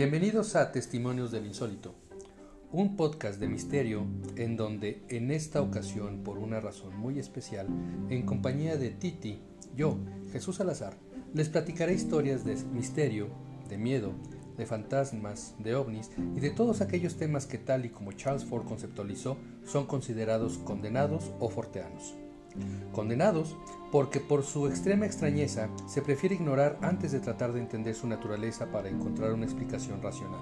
Bienvenidos a Testimonios del Insólito, un podcast de misterio en donde en esta ocasión, por una razón muy especial, en compañía de Titi, yo, Jesús Salazar, les platicaré historias de misterio, de miedo, de fantasmas, de ovnis y de todos aquellos temas que tal y como Charles Ford conceptualizó son considerados condenados o forteanos. Condenados porque por su extrema extrañeza se prefiere ignorar antes de tratar de entender su naturaleza para encontrar una explicación racional.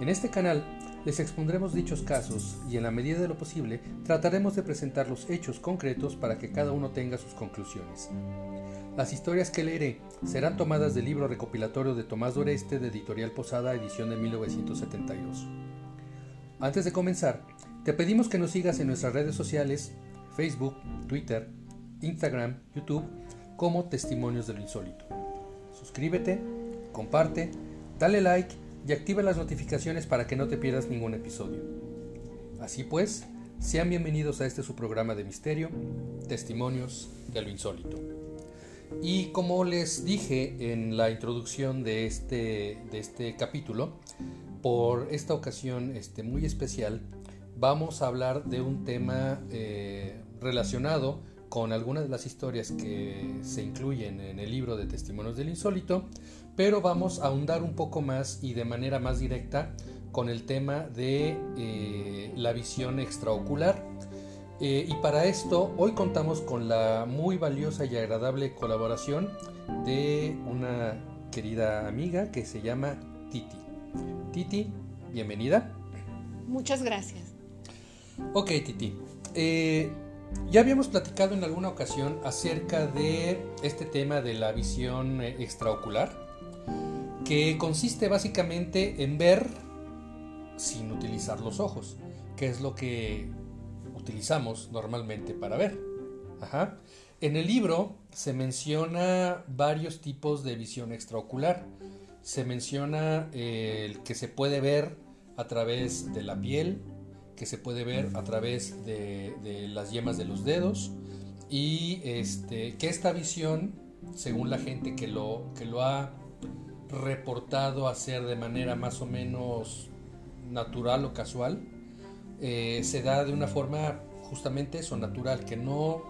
En este canal les expondremos dichos casos y en la medida de lo posible trataremos de presentar los hechos concretos para que cada uno tenga sus conclusiones. Las historias que leeré serán tomadas del libro recopilatorio de Tomás Doreste de Editorial Posada, edición de 1972. Antes de comenzar, te pedimos que nos sigas en nuestras redes sociales Facebook, Twitter, Instagram, YouTube como Testimonios de lo Insólito. Suscríbete, comparte, dale like y activa las notificaciones para que no te pierdas ningún episodio. Así pues, sean bienvenidos a este su programa de misterio, Testimonios de lo Insólito. Y como les dije en la introducción de este, de este capítulo, por esta ocasión este, muy especial, vamos a hablar de un tema eh, relacionado con algunas de las historias que se incluyen en el libro de Testimonios del Insólito, pero vamos a ahondar un poco más y de manera más directa con el tema de eh, la visión extraocular. Eh, y para esto hoy contamos con la muy valiosa y agradable colaboración de una querida amiga que se llama Titi. Titi, bienvenida. Muchas gracias. Ok, Titi. Eh, ya habíamos platicado en alguna ocasión acerca de este tema de la visión eh, extraocular, que consiste básicamente en ver sin utilizar los ojos, que es lo que utilizamos normalmente para ver. En el libro se menciona varios tipos de visión extraocular. Se menciona eh, el que se puede ver a través de la piel, que se puede ver a través de, las yemas de los dedos y este, que esta visión, según la gente que lo, que lo ha reportado hacer de manera más o menos natural o casual, eh, se da de una forma justamente eso, natural, que no,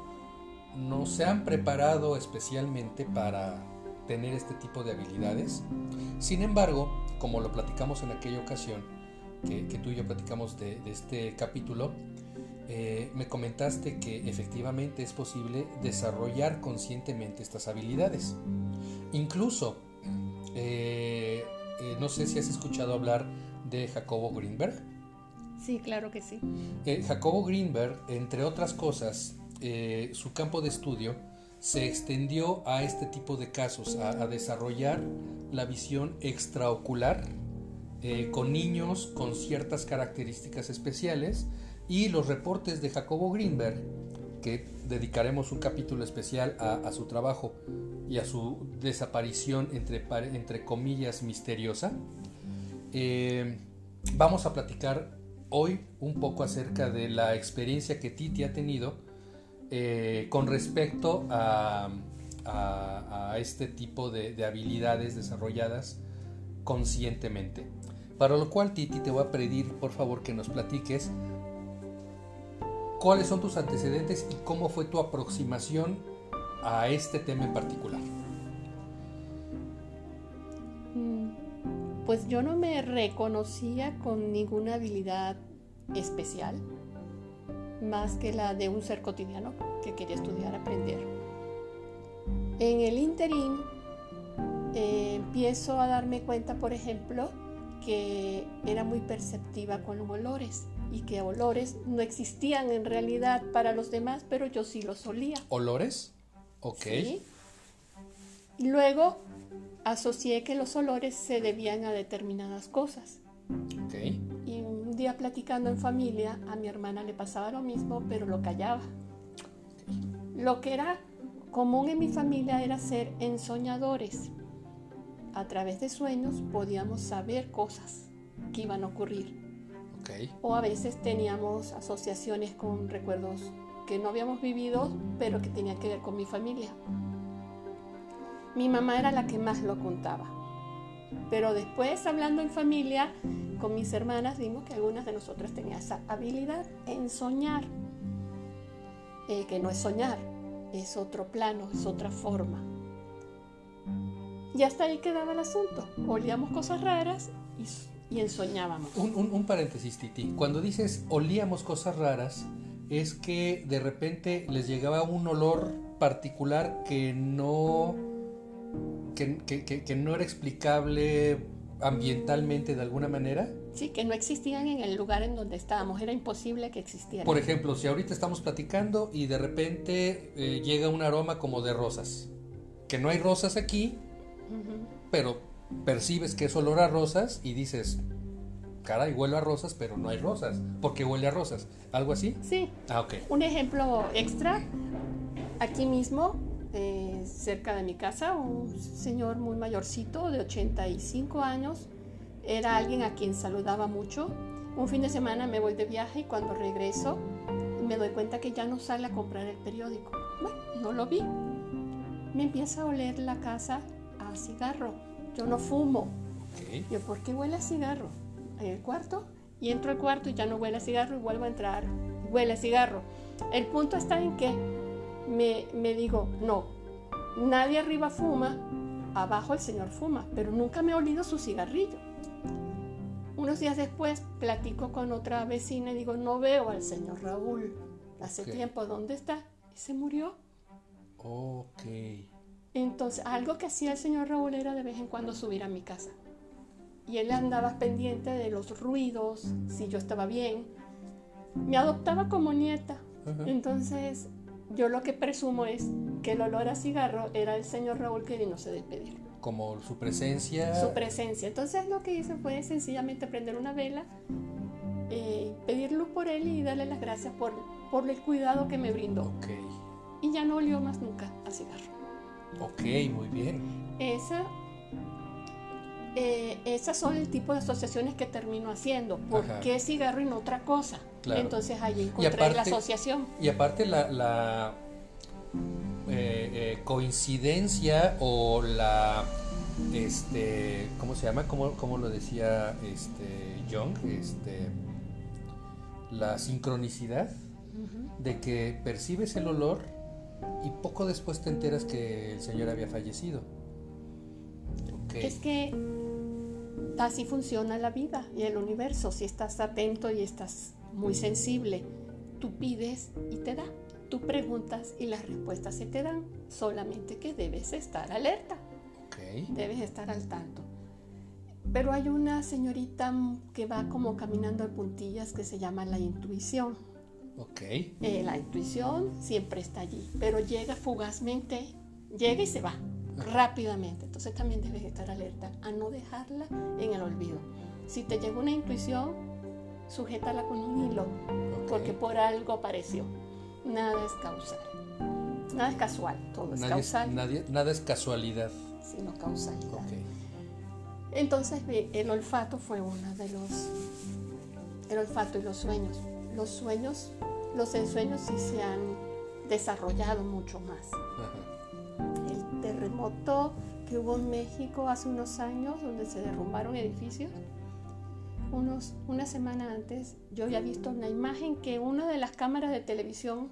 no se han preparado especialmente para tener este tipo de habilidades. Sin embargo, como lo platicamos en aquella ocasión, que, tú y yo platicamos de, este capítulo, eh, me comentaste que efectivamente es posible desarrollar conscientemente estas habilidades. Incluso, eh, eh, no sé si has escuchado hablar de Jacobo Greenberg. Sí, claro que sí. Jacobo Greenberg, entre otras cosas, su campo de estudio se extendió a este tipo de casos, a desarrollar la visión extraocular eh, con niños con ciertas características especiales y los reportes de Jacobo Greenberg, que dedicaremos un capítulo especial a, su trabajo y a su desaparición entre, entre comillas misteriosa. Eh, vamos a platicar hoy un poco acerca de la experiencia que Titi ha tenido eh, con respecto a, este tipo de habilidades desarrolladas conscientemente. Para lo cual, Titi, te voy a pedir, por favor, que nos platiques cuáles son tus antecedentes y cómo fue tu aproximación a este tema en particular. Mm, pues yo no me reconocía con ninguna habilidad especial, más que la de un ser cotidiano que quería estudiar, aprender. En el interín eh, empiezo a darme cuenta, por ejemplo, que era muy perceptiva con los olores y que olores no existían en realidad para los demás, pero yo sí los olía. ¿Olores? Ok. Y luego asocié que los olores se debían a determinadas cosas. Ok. Y un día platicando en familia, a mi hermana le pasaba lo mismo, pero lo callaba. Lo que era común en mi familia era ser ensoñadores a través de sueños podíamos saber cosas que iban a ocurrir. O a veces teníamos asociaciones con recuerdos que no habíamos vivido, pero que tenían que ver con mi familia. Mi mamá era la que más lo contaba. Pero después, hablando en familia, con mis hermanas, vimos que algunas de nosotras tenían esa habilidad en soñar. Eh, que no es soñar, es otro plano, es otra forma. Y hasta ahí quedaba el asunto. Olíamos cosas raras y, y ensoñábamos. Un, un, un paréntesis, Titi. Cuando dices olíamos cosas raras, es que de repente les llegaba un olor particular que no que, que, que, que, no era explicable ambientalmente de alguna manera. Sí, que no existían en el lugar en donde estábamos, era imposible que existieran. Por ejemplo, si ahorita estamos platicando y de repente eh, llega un aroma como de rosas, que no hay rosas aquí, uh -huh. pero percibes que es olor a rosas y dices, caray, huele a rosas, pero no hay rosas, porque huele a rosas, ¿algo así? Sí. Ah, ok. Un ejemplo extra, aquí mismo eh, cerca de mi casa, un señor muy mayorcito de 85 años, era alguien a quien saludaba mucho. Un fin de semana me voy de viaje y cuando regreso me doy cuenta que ya no sale a comprar el periódico. Bueno, no lo vi. Me empieza a oler la casa a cigarro. Yo no fumo. Yo, ¿por qué huele a cigarro? En el cuarto. Y entro al cuarto y ya no huele a cigarro y vuelvo a entrar. Huele a cigarro. El punto está en que me, me digo, no, nadie arriba fuma, abajo el señor fuma, pero nunca me he olido su cigarrillo. Unos días después platico con otra vecina y digo, no veo al señor Raúl. Hace okay. tiempo, ¿dónde está? Y se murió. Ok. Entonces, algo que hacía el señor Raúl era de vez en cuando subir a mi casa. Y él andaba pendiente de los ruidos, si yo estaba bien. Me adoptaba como nieta. Uh -huh. Entonces, yo lo que presumo es que el olor a cigarro era el señor Raúl queriéndose despedir. Como su presencia. Su presencia. Entonces lo que hice fue sencillamente prender una vela, eh, pedir luz por él y darle las gracias por, por el cuidado que me brindó. Okay. Y ya no olió más nunca a cigarro. Ok, muy bien. Esa, eh, esas son el tipo de asociaciones que termino haciendo. ¿Por Ajá. qué cigarro y no otra cosa? Claro. Entonces ahí encontré aparte, la asociación. Y aparte la, la eh, eh, coincidencia o la este ¿cómo se llama? ¿Cómo, cómo lo decía este Jung? Este la sincronicidad uh -huh. de que percibes el olor y poco después te enteras que el señor había fallecido. Okay. Es que así funciona la vida y el universo. Si estás atento y estás muy sensible. Tú pides y te da. Tú preguntas y las respuestas se te dan. Solamente que debes estar alerta. Okay. Debes estar al tanto. Pero hay una señorita que va como caminando de puntillas que se llama la intuición. Okay. Eh, la intuición siempre está allí, pero llega fugazmente, llega y se va rápidamente. Entonces también debes estar alerta a no dejarla en el olvido. Si te llega una intuición, sujétala con un hilo, okay. porque por algo apareció. Nada es causal. Nada es casual, todo es nadie, causal. Nadie, nada es casualidad. Sino causalidad. Okay. Entonces el olfato fue uno de los... El olfato y los sueños. Los sueños, los ensueños sí se han desarrollado mucho más. Ajá. El terremoto que hubo en México hace unos años, donde se derrumbaron edificios, unos, una semana antes yo había visto una imagen que una de las cámaras de televisión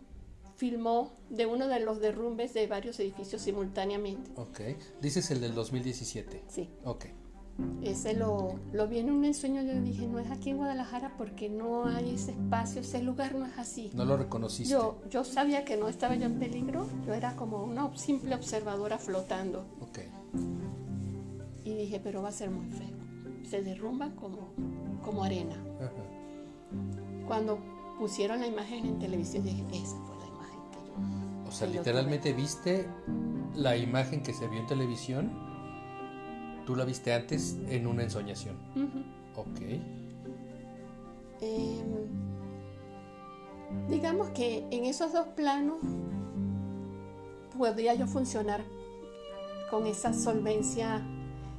filmó de uno de los derrumbes de varios edificios simultáneamente. Ok. Dices el del 2017. Sí. Ok. Ese lo, lo vi en un ensueño, yo dije, no es aquí en Guadalajara porque no hay ese espacio, ese lugar no es así. No lo reconociste. Yo, yo sabía que no estaba yo en peligro, yo era como una simple observadora flotando. Ok. Y dije, pero va a ser muy feo. Se derrumba como, como arena. Ajá. Cuando pusieron la imagen en televisión, dije, esa fue la imagen que yo. O sea, literalmente viste la imagen que se vio en televisión, tú la viste antes en una ensoñación. Ok. Eh, digamos que en esos dos planos podría yo funcionar con esa solvencia,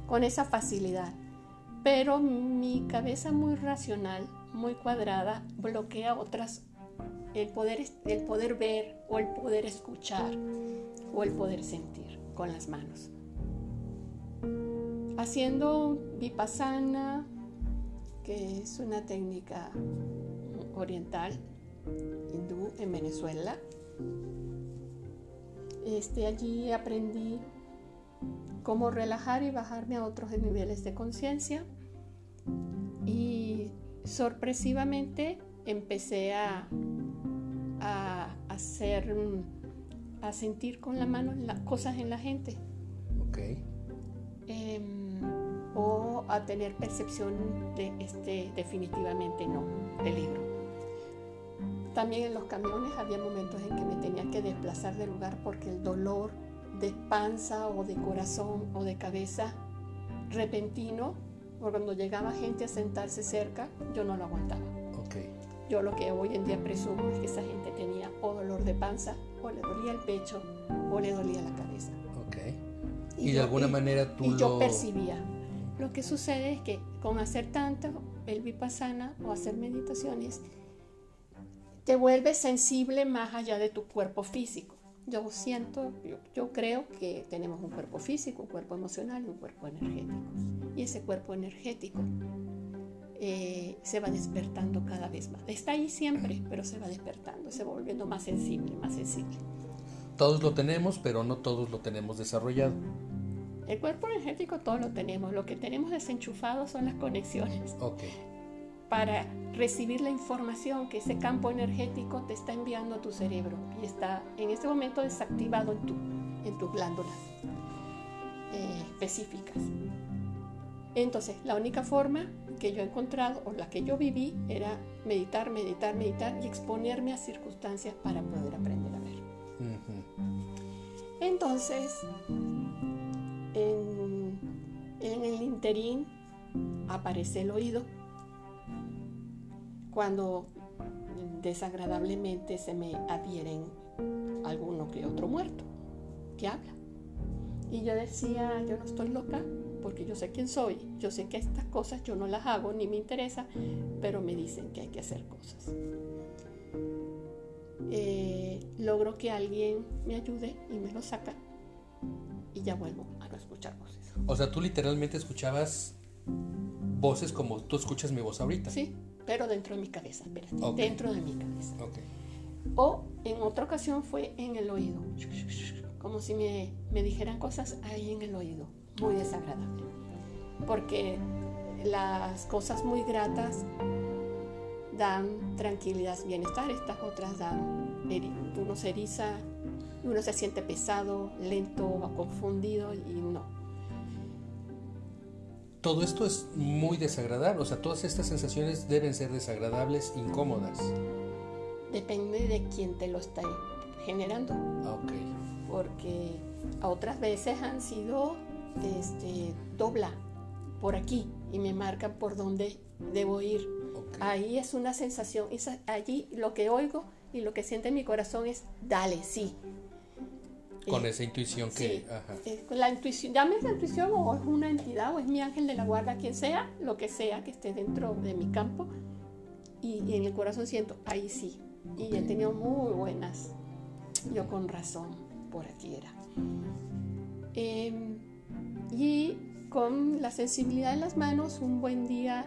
con esa facilidad. Pero mi cabeza muy racional, muy cuadrada, bloquea otras, el poder, el poder ver o el poder escuchar o el poder sentir con las manos. Haciendo vipassana, que es una técnica oriental hindú en Venezuela. Este, allí aprendí cómo relajar y bajarme a otros niveles de conciencia y sorpresivamente empecé a, a hacer, a sentir con la mano cosas en la gente. Ok. Em, o a tener percepción de este definitivamente no, peligro. También en los camiones había momentos en que me tenía que desplazar del lugar porque el dolor de panza o de corazón o de cabeza repentino, o cuando llegaba gente a sentarse cerca, yo no lo aguantaba. Okay. Yo lo que hoy en día presumo es que esa gente tenía o dolor de panza, o le dolía el pecho, o le dolía la cabeza. Okay. Y, de alguna manera tú y lo... yo percibía. Lo que sucede es que con hacer tanto el vipassana o hacer meditaciones, te vuelves sensible más allá de tu cuerpo físico. Yo siento, yo, creo que tenemos un cuerpo físico, un cuerpo emocional y un cuerpo energético. Y ese cuerpo energético eh, se va despertando cada vez más. Está ahí siempre, pero se va despertando, se va volviendo más sensible, más sensible. Todos lo tenemos, pero no todos lo tenemos desarrollado. El cuerpo energético todos lo tenemos, lo que tenemos desenchufado son las conexiones. Okay para recibir la información que ese campo energético te está enviando a tu cerebro y está en este momento desactivado en, tu, en tus glándulas eh, específicas. Entonces, la única forma que yo he encontrado o la que yo viví era meditar, meditar, meditar y exponerme a circunstancias para poder aprender a ver. Entonces, en, el interín aparece el oído cuando desagradablemente se me adhieren alguno que otro muerto que habla. Y yo decía, yo no estoy loca porque yo sé quién soy, yo sé que estas cosas yo no las hago ni me interesa, pero me dicen que hay que hacer cosas. Eh, logro que alguien me ayude y me lo saca y ya vuelvo a no escuchar voces. O sea, tú literalmente escuchabas voces como tú escuchas mi voz ahorita. Sí, pero dentro de mi cabeza, espérate, dentro de mi cabeza. Okay. O en otra ocasión fue en el oído, como si me, me dijeran cosas ahí en el oído, muy desagradable. Porque las cosas muy gratas dan tranquilidad, bienestar, estas otras dan, uno se eriza, uno se siente pesado, lento, confundido y no todo esto es muy desagradable, o sea, todas estas sensaciones deben ser desagradables, incómodas. Depende de quién te lo está generando. Ah, ok. Porque a otras veces han sido este, dobla por aquí y me marcan por dónde debo ir. Ahí es una sensación, allí lo que oigo y lo que siente mi corazón es, dale, sí, con esa intuición que... Sí, la intuición, llame la intuición o es una entidad o es mi ángel de la guarda, quien sea, lo que sea que esté dentro de mi campo. Y, en el corazón siento, ahí sí. Y he tenido muy buenas. Yo con razón, por aquí era. Em, y con la sensibilidad en las manos, un buen día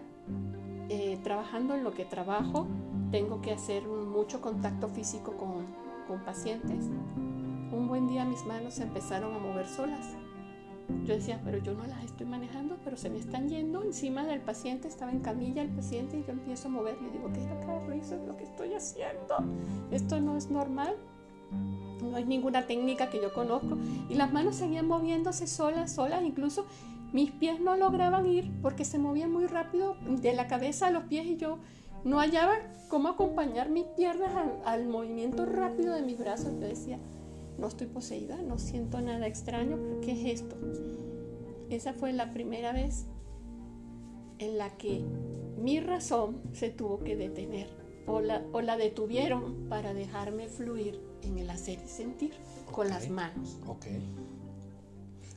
eh, trabajando en lo que trabajo, tengo que hacer mucho contacto físico con, con pacientes un buen día mis manos empezaron a mover solas. Yo decía, pero yo no las estoy manejando, pero se me están yendo encima del paciente, estaba en camilla el paciente y yo empiezo a mover y digo, ¿qué es lo que es lo que estoy haciendo? Esto no es normal, no hay ninguna técnica que yo conozco. Y las manos seguían moviéndose solas, solas, incluso mis pies no lograban ir porque se movían muy rápido de la cabeza a los pies y yo no hallaba cómo acompañar mis piernas al, al movimiento rápido de mis brazos. Yo decía, no estoy poseída, no siento nada extraño, ¿qué es esto? Esa fue la primera vez en la que mi razón se tuvo que detener o la, o la detuvieron para dejarme fluir en el hacer y sentir con las manos. Ok.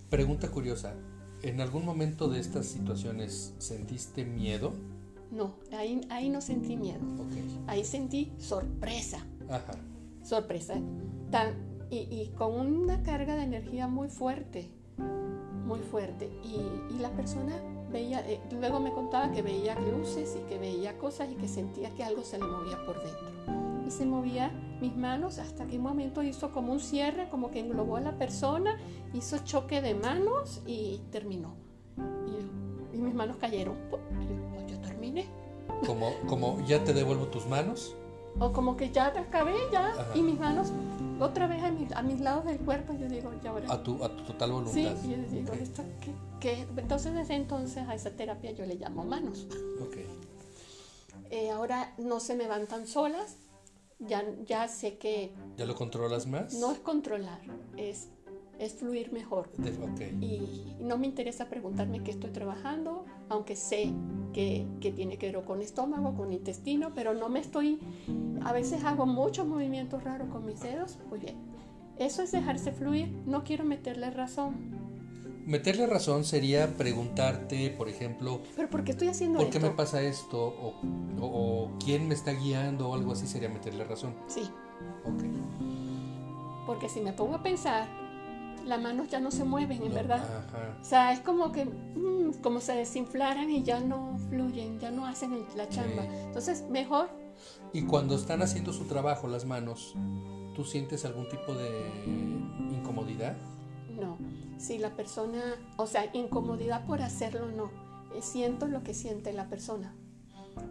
Pregunta curiosa, ¿en algún momento de estas situaciones sentiste miedo? No, ahí, ahí no sentí miedo. Ahí sentí sorpresa. Ajá. Sorpresa. Tan, y, con una carga de energía muy fuerte, muy fuerte. Y, y la persona veía, eh, luego me contaba que veía luces y que veía cosas y que sentía que algo se le movía por dentro. Y se movía mis manos hasta que un momento hizo como un cierre, como que englobó a la persona, hizo choque de manos y terminó. Y, y mis manos cayeron. Y yo, yo terminé. Como, como ya te devuelvo tus manos. O como que ya acabé ya Ajá. y mis manos otra vez a, mi, a, mis lados del cuerpo. Yo digo, ya ahora. A tu, a tu total voluntad. Sí, y yo digo, okay. ¿esto qué, qué? Entonces, desde entonces a esa terapia yo le llamo manos. Ok. Eh, ahora no se me van tan solas. Ya, ya sé que. ¿Ya lo controlas más? No es controlar, es es fluir mejor. Okay. Y no me interesa preguntarme qué estoy trabajando, aunque sé que, que, tiene que ver con estómago, con intestino, pero no me estoy, a veces hago muchos movimientos raros con mis dedos. Muy bien, eso es dejarse fluir, no quiero meterle razón. Meterle razón sería preguntarte, por ejemplo, ¿pero por qué estoy haciendo ¿por esto? qué me pasa esto? O, o, o, quién me está guiando o algo así sería meterle razón. Sí. Ok. Porque si me pongo a pensar, las manos ya no se mueven, en verdad. Ajá. O sea, es como que, mm, como se desinflaran y ya no fluyen, ya no hacen el- la chamba. Sí. Entonces, mejor, Y cuando están haciendo su trabajo las manos, ¿tú sientes algún tipo de incomodidad? no. Si la persona, o sea, incomodidad por hacerlo, no. Eh, Siento lo que siente la persona.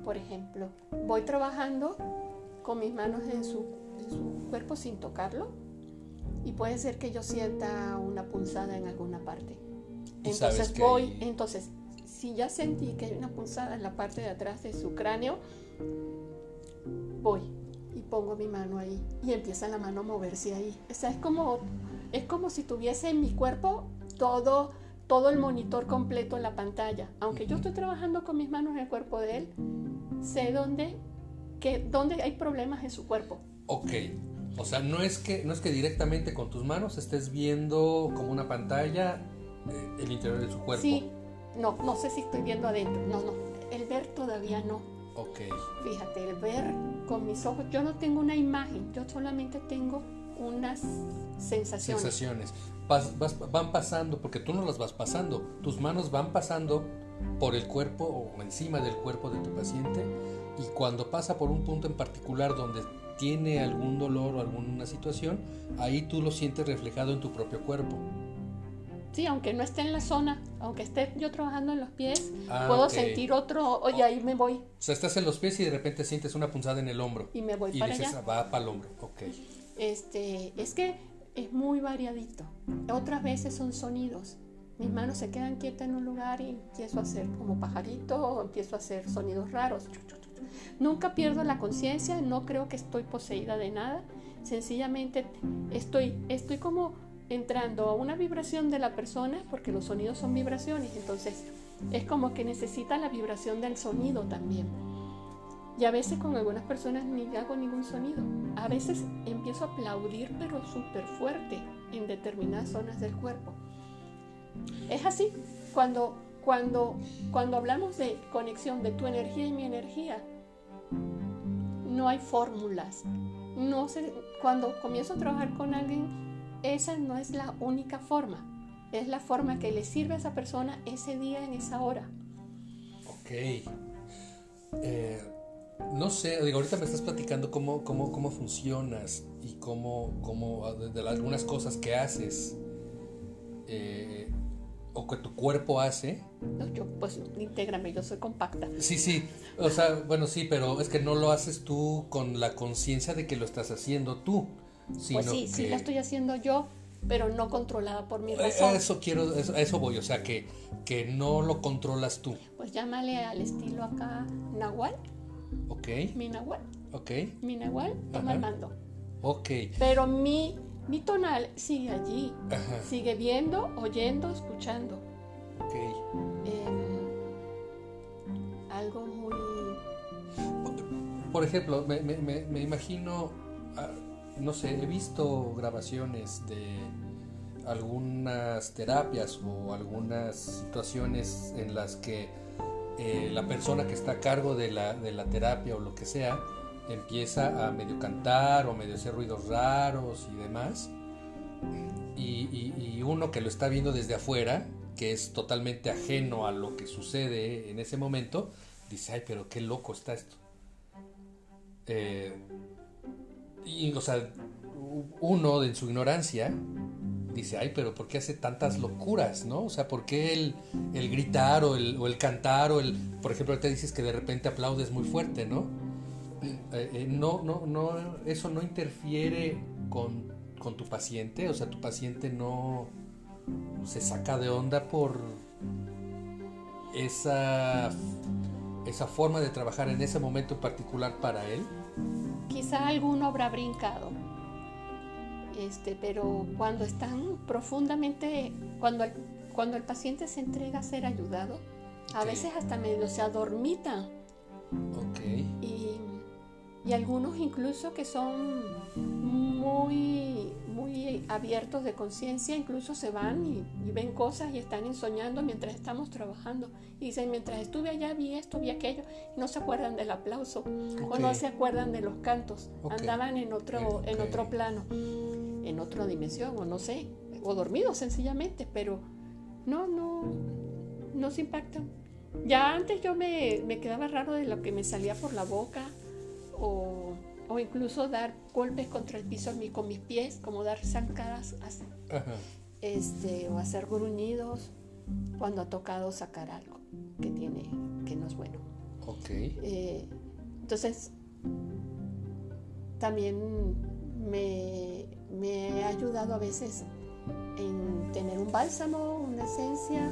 Por ejemplo, voy trabajando con mis manos en su, en su cuerpo sin tocarlo y puede ser que yo sienta una punzada en alguna parte. Entonces voy, hay- entonces, si ya sentí que hay una punzada en la parte de atrás de su cráneo, voy y pongo mi mano ahí y empieza la mano a moverse ahí. O sea, es como, es como si tuviese en mi cuerpo todo, todo el monitor completo en la pantalla. Aunque yo estoy trabajando con mis manos en el cuerpo de él, sé dónde, que, dónde hay problemas en su cuerpo. Ok. O sea, no es que no es que directamente con tus manos estés viendo como una pantalla eh, el interior de su cuerpo. Sí, no, no sé si estoy viendo adentro. No, no, el ver todavía no. Ok. Fíjate, el ver con mis ojos, yo no tengo una imagen, yo solamente tengo unas sensaciones. Sensaciones. Vas- vas- van pasando, porque tú no las vas pasando. Tus manos van pasando por el cuerpo o encima del cuerpo de tu paciente y cuando pasa por un punto en particular donde tiene algún dolor o alguna situación, ahí tú lo sientes reflejado en tu propio cuerpo. Sí, aunque no esté en la zona, aunque esté yo trabajando en los pies, Ah, puedo ok. sentir otro, oye, ahí me voy O sea, estás en los pies y de repente sientes una punzada en el hombro. y me voy Y para dices, allá. "Ah, va para el hombro. Ok. Este, es que es muy variadito. Otras veces son sonidos. Mis manos se quedan quietas en un lugar y empiezo a hacer como pajarito o empiezo a hacer sonidos raros. Nunca pierdo la conciencia, no creo que estoy poseída de nada. Sencillamente estoy, estoy como entrando a una vibración de la persona, porque los sonidos son vibraciones, entonces es como que necesita la vibración del sonido también. Y a veces con algunas personas ni hago ningún sonido. A veces empiezo a aplaudir, pero súper fuerte en determinadas zonas del cuerpo. Es así, cuando, cuando, cuando hablamos de conexión de tu energía y mi energía, no hay fórmulas. No sé, cuando comienzo a trabajar con alguien, esa no es la única forma. Es la forma que le sirve a esa persona ese día, en esa hora. Ok. Eh, no sé, digo, ahorita me estás platicando cómo, cómo, cómo funcionas y cómo, cómo de, de algunas cosas que haces eh, o que tu cuerpo hace. No, Yo, pues, intégrame, yo soy compacta. Sí, sí, o sea, bueno, sí, pero es que no lo haces tú con la conciencia de que lo estás haciendo tú, sino Pues sí, sí la estoy haciendo yo, pero no controlada por mi Eh, razón. Eso quiero, eso, a eso voy, o sea, que, que no lo controlas tú, Pues llámale al estilo acá Nahual, ¿ok? mi Nahual, ¿Ok? mi Nahual toma el mando. Ok. Pero mi, mi tonal sigue allí, Ajá. sigue viendo, oyendo, escuchando. Ok. Em, algo muy... Por ejemplo, me, me- me- me imagino, ah, no sé, he visto grabaciones de algunas terapias o algunas situaciones en las que eh, la persona que está a cargo de la, de la terapia o lo que sea empieza a medio cantar o medio hacer ruidos raros y demás. y, uno que lo está viendo desde afuera, que es totalmente ajeno a lo que sucede en ese momento, dice, ay, pero qué loco está esto. Eh, y, o sea, uno en su ignorancia dice, ay, pero ¿por qué hace tantas locuras, no? O sea, ¿por qué el, el gritar o el, o el, cantar o el, por ejemplo, te dices que de repente aplaudes muy fuerte, ¿no? Eh, eh, no, no, no, eso no interfiere con, con, tu paciente, o sea, tu paciente no se saca de onda por esa, esa forma de trabajar en ese momento particular para él. Quizá alguno habrá brincado este, pero cuando están profundamente, cuando el, cuando el paciente se entrega a ser ayudado, a veces hasta medio se adormita. Y, y, algunos incluso que son muy, muy abiertos de conciencia, incluso se van y, ven cosas y están soñando mientras estamos trabajando. Y dicen, mientras estuve allá vi esto, vi aquello, y no se acuerdan del aplauso o no se acuerdan de los cantos, andaban en otro, en otro plano en otra dimensión o no sé, o dormido sencillamente, pero no, no, no se impactan. Ya antes yo me, me quedaba raro de lo que me salía por la boca o, o incluso dar golpes contra el piso con mis pies, como dar zancadas así, este, o hacer gruñidos cuando ha tocado sacar algo que tiene que no es bueno. Ok. Eh, entonces, también me, me ha ayudado a veces en tener un bálsamo, una esencia.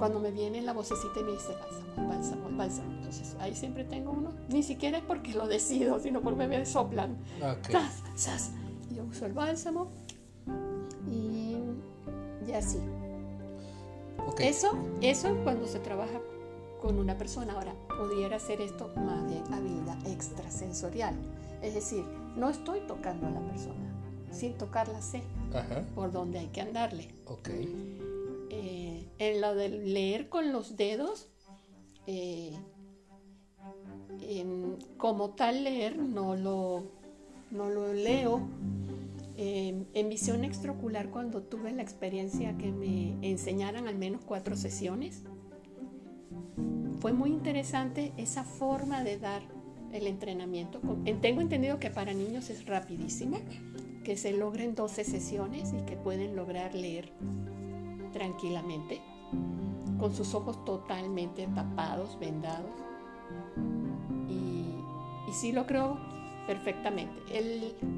Cuando me viene la vocecita y me dice bálsamo, bálsamo, bálsamo. Entonces ahí siempre tengo uno. Ni siquiera es porque lo decido, sino porque me soplan. Yo uso el bálsamo y, y así. Eso, eso cuando se trabaja con una persona. Ahora, pudiera ser esto más bien habilidad extrasensorial. Es decir, no estoy tocando a la persona, sin tocarla sé por dónde hay que andarle. Eh, en lo de leer con los dedos, eh, como tal leer no lo, no lo leo. en visión extraocular, cuando tuve la experiencia que me enseñaran al menos cuatro sesiones, fue muy interesante esa forma de dar el entrenamiento. Tengo entendido que para niños es rapidísimo, que se logren 12 sesiones y que pueden lograr leer tranquilamente, con sus ojos totalmente tapados, vendados. Y, y sí lo creo perfectamente.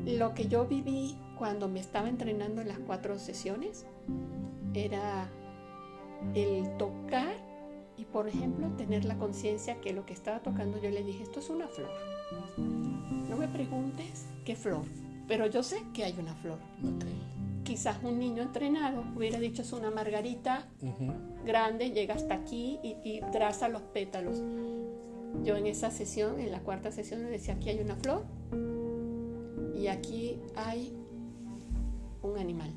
Lo que yo viví cuando me estaba entrenando en las cuatro sesiones era el tocar y por ejemplo tener la conciencia que lo que estaba tocando yo le dije, esto es una flor. No me preguntes qué flor, pero yo sé que hay una flor. Quizás un niño entrenado hubiera dicho es una margarita grande, llega hasta aquí y, y, traza los pétalos. Yo en esa sesión, en la cuarta sesión, le decía, aquí hay una flor y aquí hay un animal.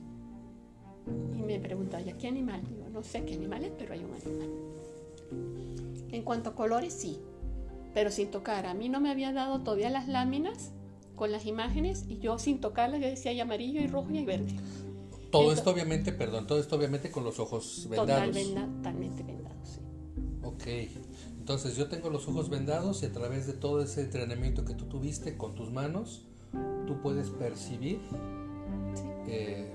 Y me preguntaba, ¿y qué animal? Digo, no sé qué animal es, pero hay un animal. En cuanto a colores, sí, pero sin tocar. A mí no me había dado todavía las láminas con las imágenes y yo sin tocarlas yo decía hay amarillo y rojo y verde. Todo esto obviamente, perdón, todo esto obviamente con los ojos vendados. totalmente vendados, sí. Ok, entonces yo tengo los ojos vendados y a través de todo ese entrenamiento que tú tuviste con tus manos, tú puedes percibir eh,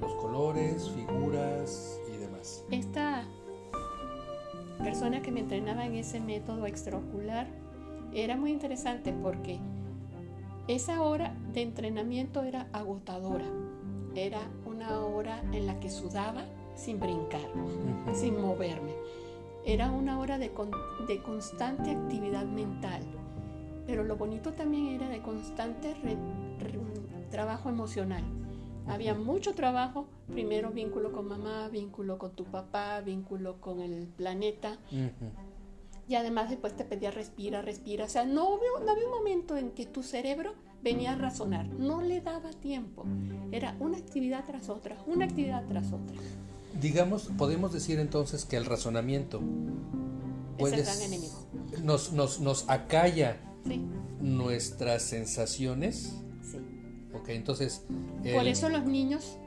los colores, figuras y demás. Esta persona que me entrenaba en ese método extraocular era muy interesante porque esa hora de entrenamiento era agotadora. Era una hora en la que sudaba sin brincar, sin moverme. Era una hora de, de, constante actividad mental. Pero lo bonito también era de constante trabajo emocional. Había mucho trabajo, primero vínculo con mamá, vínculo con tu papá, vínculo con el planeta. Y además después te pedía respira, respira. O sea, no, no había un momento en que tu cerebro venía a razonar. No le daba tiempo. Era una actividad tras otra, una actividad tras otra. Digamos, podemos decir entonces que el razonamiento es el gran enemigo. Nos, nos, nos acalla nuestras sensaciones Ok, entonces... Por eso los niños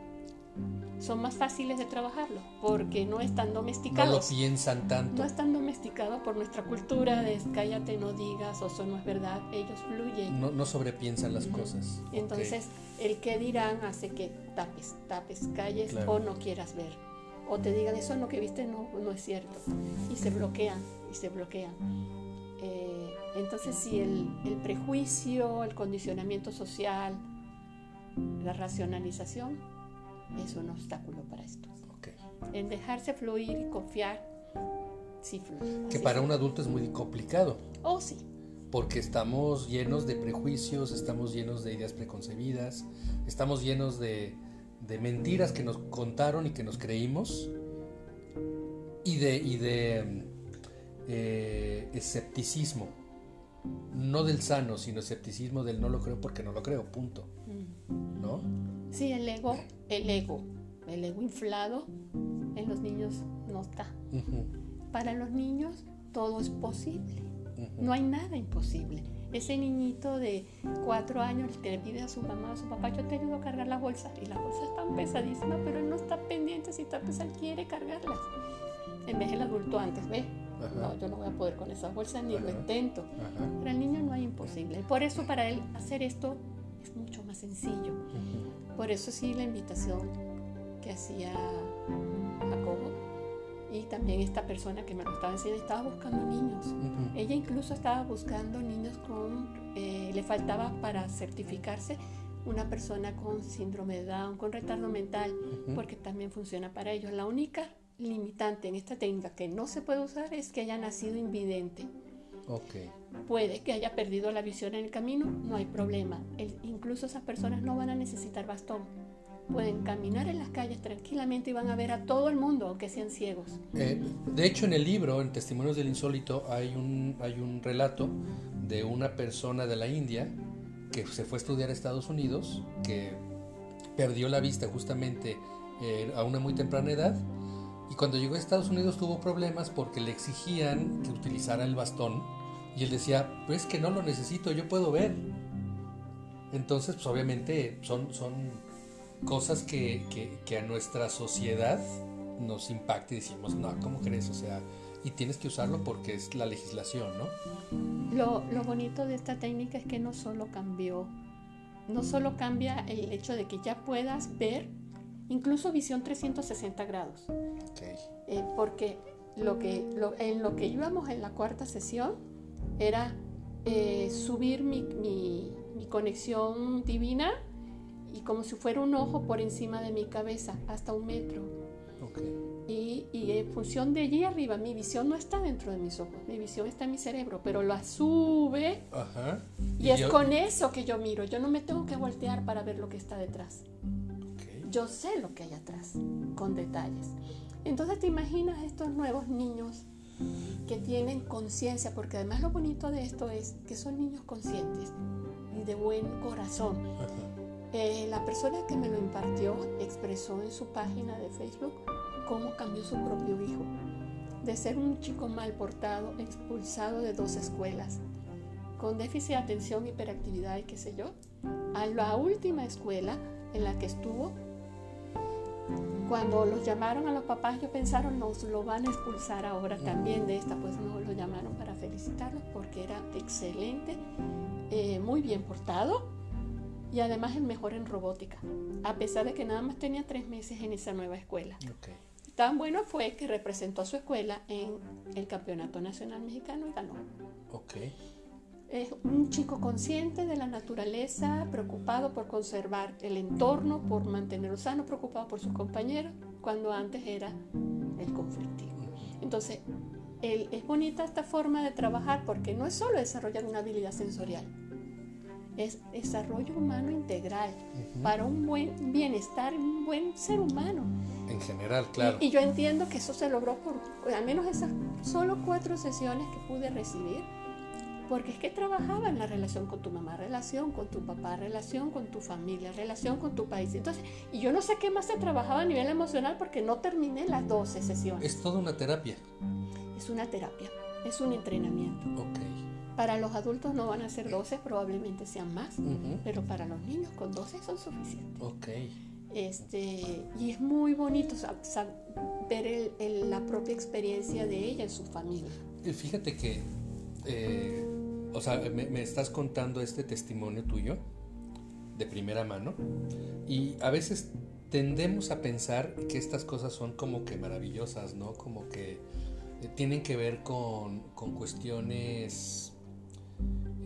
son más fáciles de trabajarlo, porque no están domesticados. No lo piensan tanto. No están domesticados por nuestra cultura de cállate, no digas, o eso no es verdad. Ellos fluyen. No, no sobrepiensan las cosas. Entonces, el que dirán hace que tapes, tapes, calles o no quieras ver. O te digan, eso lo que viste no, no es cierto. Y se bloquean, y se bloquean. Eh, entonces, si el, el prejuicio, el condicionamiento social, la racionalización es un obstáculo para esto. En dejarse fluir y confiar, sí fluye. Que para un adulto es muy complicado. Oh, sí. Porque estamos llenos de prejuicios, estamos llenos de ideas preconcebidas, estamos llenos de, de mentiras que nos contaron y que nos creímos, y de, y de eh, escepticismo. No del sano, sino escepticismo del no lo creo porque no lo creo, punto. Mm. ¿No? Sí, el ego, el ego, el ego inflado en los niños no está. Para los niños todo es posible. No hay nada imposible. Ese niñito de cuatro años que le pide a su mamá, a su papá, yo te ayudo a cargar la bolsa. Y la bolsa es tan pesadísima, pero él no está pendiente si está pesada, quiere cargarlas. En vez del adulto antes, ve, no, yo no voy a poder con esa bolsa ni lo intento. Para el niño no hay imposible. Por eso para él hacer esto es mucho más sencillo. Por eso sí la invitación que hacía Jacobo y también esta persona que me lo estaba enseñando estaba buscando niños. Ella incluso estaba buscando niños con, eh, le faltaba para certificarse una persona con síndrome de Down, con retardo mental, porque también funciona para ellos. La única limitante en esta técnica que no se puede usar es que haya nacido invidente. Okay. Puede que haya perdido la visión en el camino, no hay problema. incluso esas personas no van a necesitar bastón. Pueden caminar en las calles tranquilamente y van a ver a todo el mundo, aunque sean ciegos. Eh, de hecho, en el libro, en Testimonios del Insólito, hay un, hay un relato de una persona de la India que se fue a estudiar a Estados Unidos, que perdió la vista justamente eh, a una muy temprana edad y cuando llegó a Estados Unidos tuvo problemas porque le exigían que utilizara el bastón y él decía, pues que no lo necesito, yo puedo ver. Entonces, pues obviamente son, son cosas que, que, a nuestra sociedad nos impacta y decimos, no, ¿cómo crees? O sea, y tienes que usarlo porque es la legislación, ¿no? Lo, lo bonito de esta técnica es que no solo cambió, no solo cambia el hecho de que ya puedas ver incluso visión 360 grados. Eh, porque lo que, en lo que íbamos en la cuarta sesión era eh, subir mi, mi, conexión divina y como si fuera un ojo por encima de mi cabeza, hasta un metro. Y, y, en función de allí arriba, mi visión no está dentro de mis ojos, mi visión está en mi cerebro, pero la sube. Y, es con eso que yo miro, yo no me tengo que voltear para ver lo que está detrás yo sé lo que hay atrás, con detalles. Entonces te imaginas estos nuevos niños que tienen conciencia, porque además lo bonito de esto es que son niños conscientes y de buen corazón. Eh, la persona que me lo impartió expresó en su página de Facebook cómo cambió su propio hijo. De ser un chico mal portado, expulsado de dos escuelas, con déficit de atención, hiperactividad y qué sé yo, a la última escuela en la que estuvo cuando los llamaron a los papás, ellos pensaron, nos lo van a expulsar ahora también de esta, pues no lo llamaron para felicitarlos porque era excelente, eh, muy bien portado y además el mejor en robótica, a pesar de que nada más tenía tres meses en esa nueva escuela. Tan bueno fue que representó a su escuela en el Campeonato Nacional Mexicano y ganó. Okay es un chico consciente de la naturaleza, preocupado por conservar el entorno, por mantenerlo sano, preocupado por sus compañeros, cuando antes era el conflictivo. Entonces, es bonita esta forma de trabajar porque no es solo desarrollar una habilidad sensorial, es desarrollo humano integral para un buen bienestar, un buen ser humano. En general, claro. Y, y, yo entiendo que eso se logró por al menos esas solo cuatro sesiones que pude recibir porque es que trabajaba en la relación con tu mamá, relación con tu papá, relación con tu familia, relación con tu país. Entonces, y yo no sé qué más se trabajaba a nivel emocional porque no terminé las 12 sesiones. Es toda una terapia. Es una terapia, es un entrenamiento. Ok. Para los adultos no van a ser 12, probablemente sean más, pero para los niños con 12 son suficientes. Ok. Este, y es muy bonito ver la propia experiencia de ella en su familia. Fíjate que, eh, o sea, me, estás contando este testimonio tuyo de primera mano y a veces tendemos a pensar que estas cosas son como que maravillosas, ¿no? Como que eh, tienen que ver con, con cuestiones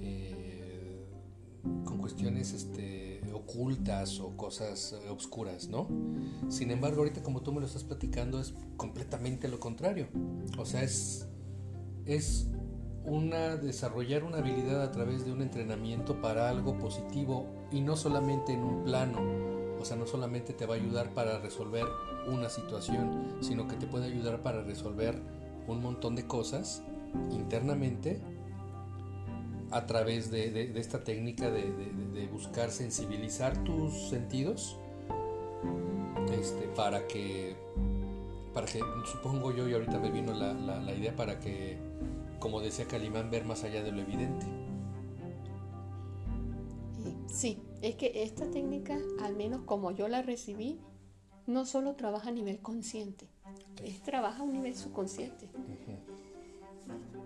eh, con cuestiones este, ocultas o cosas eh, obscuras, ¿no? Sin embargo, ahorita como tú me lo estás platicando es completamente lo contrario. O sea, es, es una desarrollar una habilidad a través de un entrenamiento para algo positivo y no solamente en un plano. O sea, no solamente te va a ayudar para resolver una situación, sino que te puede ayudar para resolver un montón de cosas internamente a través de, esta técnica de, buscar sensibilizar tus sentidos este, para que para que supongo yo y ahorita me vino la, la, idea para que como decía Calimán ver más allá de lo evidente. Sí es que esta técnica al menos como yo la recibí no solo trabaja a nivel consciente es trabaja a un nivel subconsciente.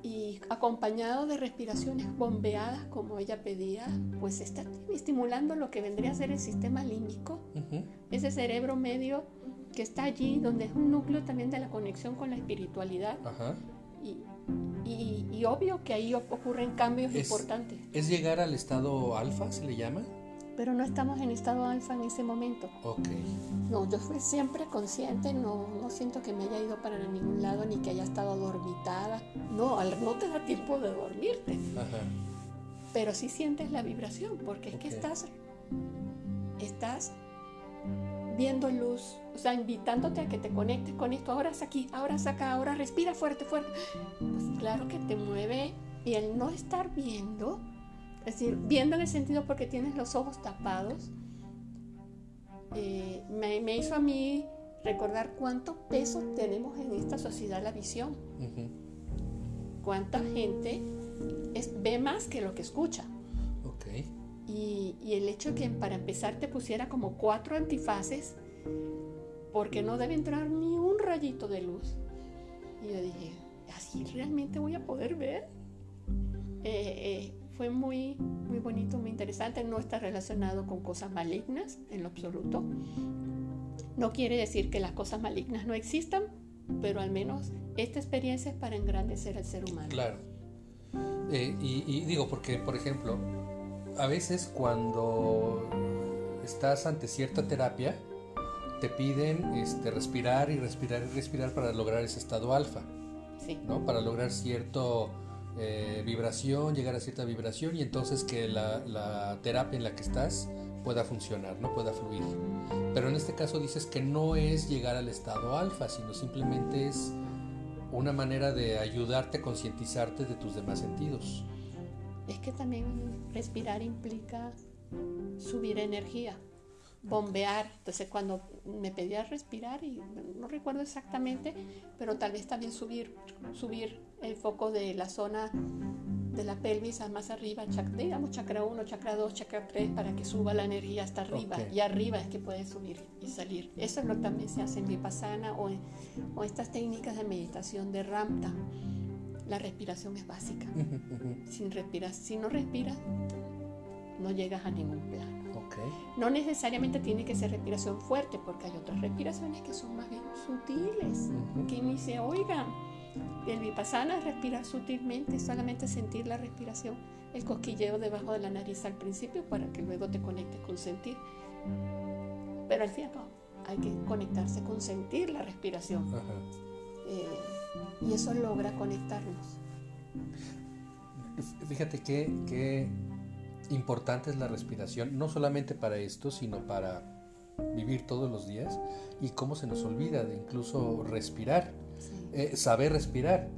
Y acompañado de respiraciones bombeadas como ella pedía, pues está estimulando lo que vendría a ser el sistema límbico, ese cerebro medio que está allí, donde es un núcleo también de la conexión con la espiritualidad. Y, y, obvio que ahí ocurren cambios importantes. ¿Es llegar al estado alfa, se le llama? pero no estamos en estado alfa en ese momento. Ok. No, yo fui siempre consciente, no, no siento que me haya ido para ningún lado ni que haya estado dormitada. No, no te da tiempo de dormirte. Ajá. Pero sí sientes la vibración, porque es que estás, estás viendo luz, o sea, invitándote a que te conectes con esto. Ahora es aquí, ahora es acá, ahora respira fuerte, fuerte. Pues claro que te mueve y el no estar viendo es decir, viendo en el sentido porque tienes los ojos tapados, eh, me, hizo a mí recordar cuánto peso tenemos en esta sociedad la visión. Cuánta gente ve más que lo que escucha. Y, el hecho de que para empezar te pusiera como cuatro antifaces, porque no debe entrar ni un rayito de luz. Y yo dije, ¿así realmente voy a poder ver? Eh, eh, fue muy, muy bonito, muy interesante. No está relacionado con cosas malignas en lo absoluto. No quiere decir que las cosas malignas no existan, pero al menos esta experiencia es para engrandecer al ser humano. Claro. Eh, y, digo, porque, por ejemplo, a veces cuando estás ante cierta terapia, te piden este, respirar y respirar y respirar para lograr ese estado alfa. Sí. ¿no? Para lograr cierto eh, vibración, llegar a cierta vibración y entonces que la, terapia en la que estás pueda funcionar, no pueda fluir. Pero en este caso dices que no es llegar al estado alfa, sino simplemente es una manera de ayudarte a concientizarte de tus demás sentidos. Es que también respirar implica subir energía bombear. Entonces cuando me pedía respirar, y no recuerdo exactamente, pero tal vez también subir, subir el foco de la zona de la pelvis a más arriba, digamos chakra 1, chakra 2, chakra 3, para que suba la energía hasta arriba. Y arriba es que puede subir y salir. Eso es lo que también se hace en Vipassana o, o estas técnicas de meditación de Ramta. La respiración es básica. Sin respirar, si no respiras, no llegas a ningún plano. No necesariamente tiene que ser respiración fuerte, porque hay otras respiraciones que son más bien sutiles, que ni se oigan. El vipassana es respirar sutilmente, solamente sentir la respiración, el cosquilleo debajo de la nariz al principio para que luego te conectes con sentir. Pero al fin y al cabo, hay que conectarse con sentir la respiración. Eh, y eso logra conectarnos. Fíjate que importante es la respiración, no solamente para esto, sino para vivir todos los días y cómo se nos olvida de incluso respirar, eh, saber respirar.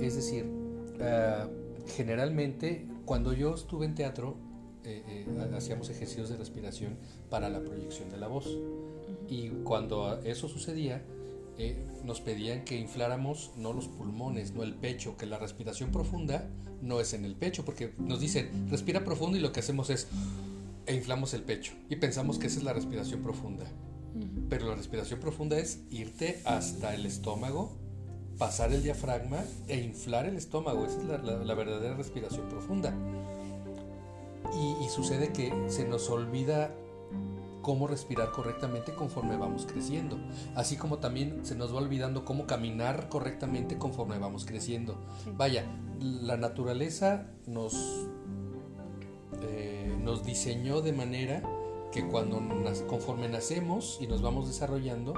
Es decir, eh, generalmente cuando yo estuve en teatro, eh, hacíamos ejercicios de respiración para la proyección de la voz. Y cuando eso sucedía, eh, nos pedían que infláramos no los pulmones, no el pecho, que la respiración profunda no es en el pecho, porque nos dicen respira profundo y lo que hacemos es e inflamos el pecho y pensamos que esa es la respiración profunda. Pero la respiración profunda es irte hasta el estómago, pasar el diafragma e inflar el estómago. Esa es la, verdadera respiración profunda. Y, y, sucede que se nos olvida cómo respirar correctamente conforme vamos creciendo. Así como también se nos va olvidando cómo caminar correctamente conforme vamos creciendo. Vaya, la naturaleza nos, eh, nos diseñó de manera que cuando conforme nacemos y nos vamos desarrollando,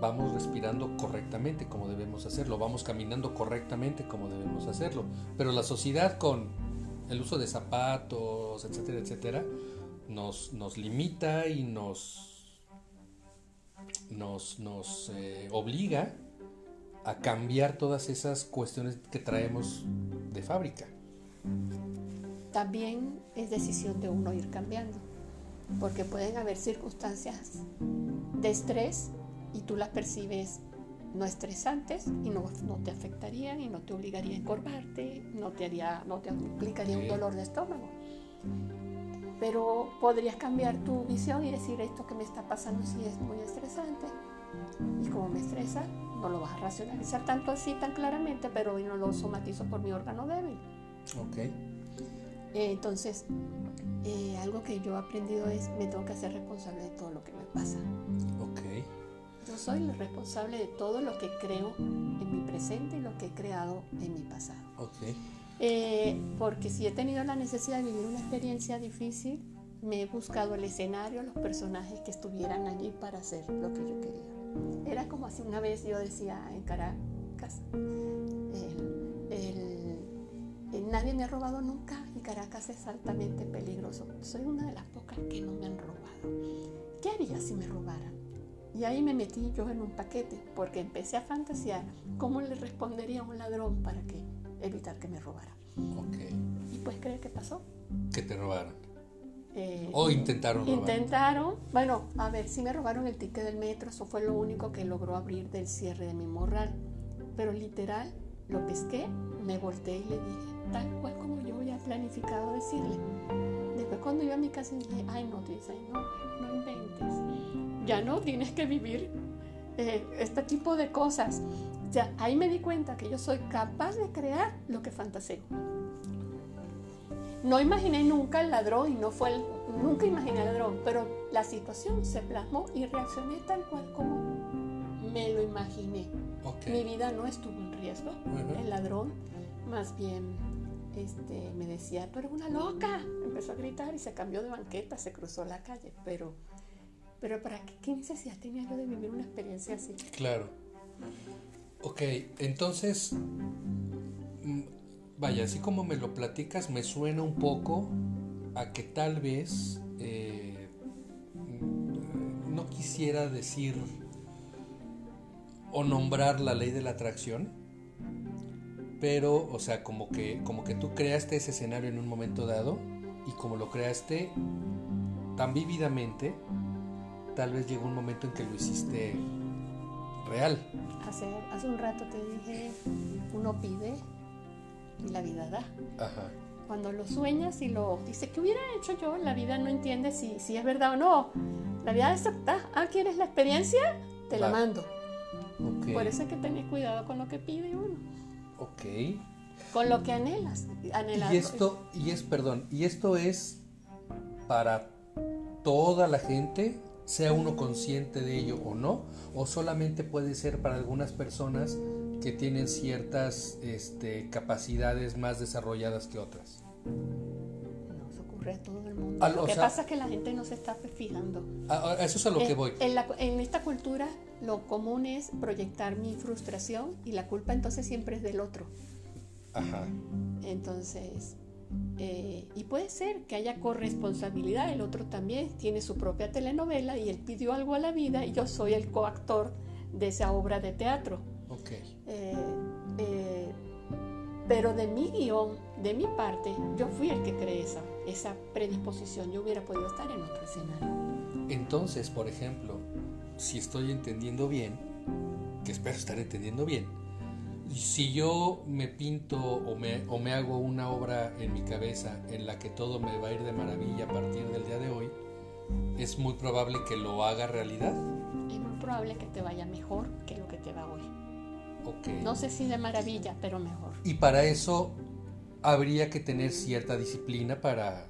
vamos respirando correctamente como debemos hacerlo, vamos caminando correctamente como debemos hacerlo. Pero la sociedad con el uso de zapatos, etcétera, etcétera, nos, nos limita y nos, nos, nos eh, obliga a cambiar todas esas cuestiones que traemos de fábrica. También es decisión de uno ir cambiando, porque pueden haber circunstancias de estrés y tú las percibes no estresantes y no, no te afectarían y no te obligaría a encorvarte, no te, haría, no te implicaría un dolor de estómago pero podrías cambiar tu visión y decir esto que me está pasando sí es muy estresante y como me estresa no lo vas a racionalizar tanto así tan claramente pero hoy no lo somatizo por mi órgano débil. Ok. Eh, entonces eh, algo que yo he aprendido es me tengo que hacer responsable de todo lo que me pasa. Ok. Yo soy el responsable de todo lo que creo en mi presente y lo que he creado en mi pasado. Ok eh, porque si he tenido la necesidad de vivir una experiencia difícil, me he buscado el escenario, los personajes que estuvieran allí para hacer lo que yo quería. Era como así una vez yo decía en Caracas, nadie me ha robado nunca y Caracas es altamente peligroso. Soy una de las pocas que no me han robado. ¿Qué haría si me robaran? Y ahí me metí yo en un paquete porque empecé a fantasear cómo le respondería a un ladrón para que evitar que me robara. Ok. ¿Y pues creer qué pasó? Que te robaron. Eh, o intentaron robar. Intentaron, bueno, a ver, si me robaron el ticket del metro, eso fue lo único que logró abrir del cierre de mi morral. Pero literal, lo pesqué, me volteé y le dije, tal cual como yo había planificado decirle. Después cuando iba a mi casa dije, ay no, dice, no, no inventes. Ya no tienes que vivir eh, este tipo de cosas. Sea, ahí me di cuenta que yo soy capaz de crear lo que fantaseo. No imaginé nunca el ladrón y no fue el, nunca imaginé el ladrón, pero la situación se plasmó y reaccioné tal cual como me lo imaginé. Mi vida no estuvo en riesgo. El ladrón más bien este, me decía, tú eres una loca. Empezó a gritar y se cambió de banqueta, se cruzó la calle, pero, pero ¿para qué, qué necesidad tenía yo de vivir una experiencia así? Claro. Ok, entonces, mm, vaya, así como me lo platicas, me suena un poco a que tal vez eh, mm, no quisiera decir o nombrar la ley de la atracción, pero, o sea, como que, como que tú creaste ese escenario en un momento dado y como lo creaste tan vívidamente, tal vez llegó un momento en que lo hiciste real. Hace, hace un rato te dije, uno pide y la vida da. Cuando lo sueñas y lo dice, ¿qué hubiera hecho yo? La vida no entiende si, si es verdad o no. La vida acepta. Ah, ¿quieres la experiencia? Te la mando. Por eso hay que tener cuidado con lo que pide uno. Ok. Con lo que anhelas. y esto, y es, perdón, y esto es para toda la gente sea uno consciente de ello o no, o solamente puede ser para algunas personas que tienen ciertas este, capacidades más desarrolladas que otras. No, eso ocurre a todo el mundo. lo que pasa es que la gente no se está fijando. eso es a lo que voy. En, en esta cultura lo común es proyectar mi frustración y la culpa entonces siempre es del otro. Ajá. Entonces, eh, y puede ser que haya corresponsabilidad, el otro también tiene su propia telenovela y él pidió algo a la vida y yo soy el coactor de esa obra de teatro. Okay. Eh, eh, pero de mi guion, de mi parte, yo fui el que creé esa, esa predisposición. Yo hubiera podido estar en otro escenario. Entonces, por ejemplo, si estoy entendiendo bien, que espero estar entendiendo bien, si yo me pinto o me, o me hago una obra en mi cabeza en la que todo me va a ir de maravilla a partir del día de hoy, es muy probable que lo haga realidad. Es muy probable que te vaya mejor que lo que te va hoy. Okay. No sé si de maravilla, pero mejor. Y para eso habría que tener cierta disciplina para,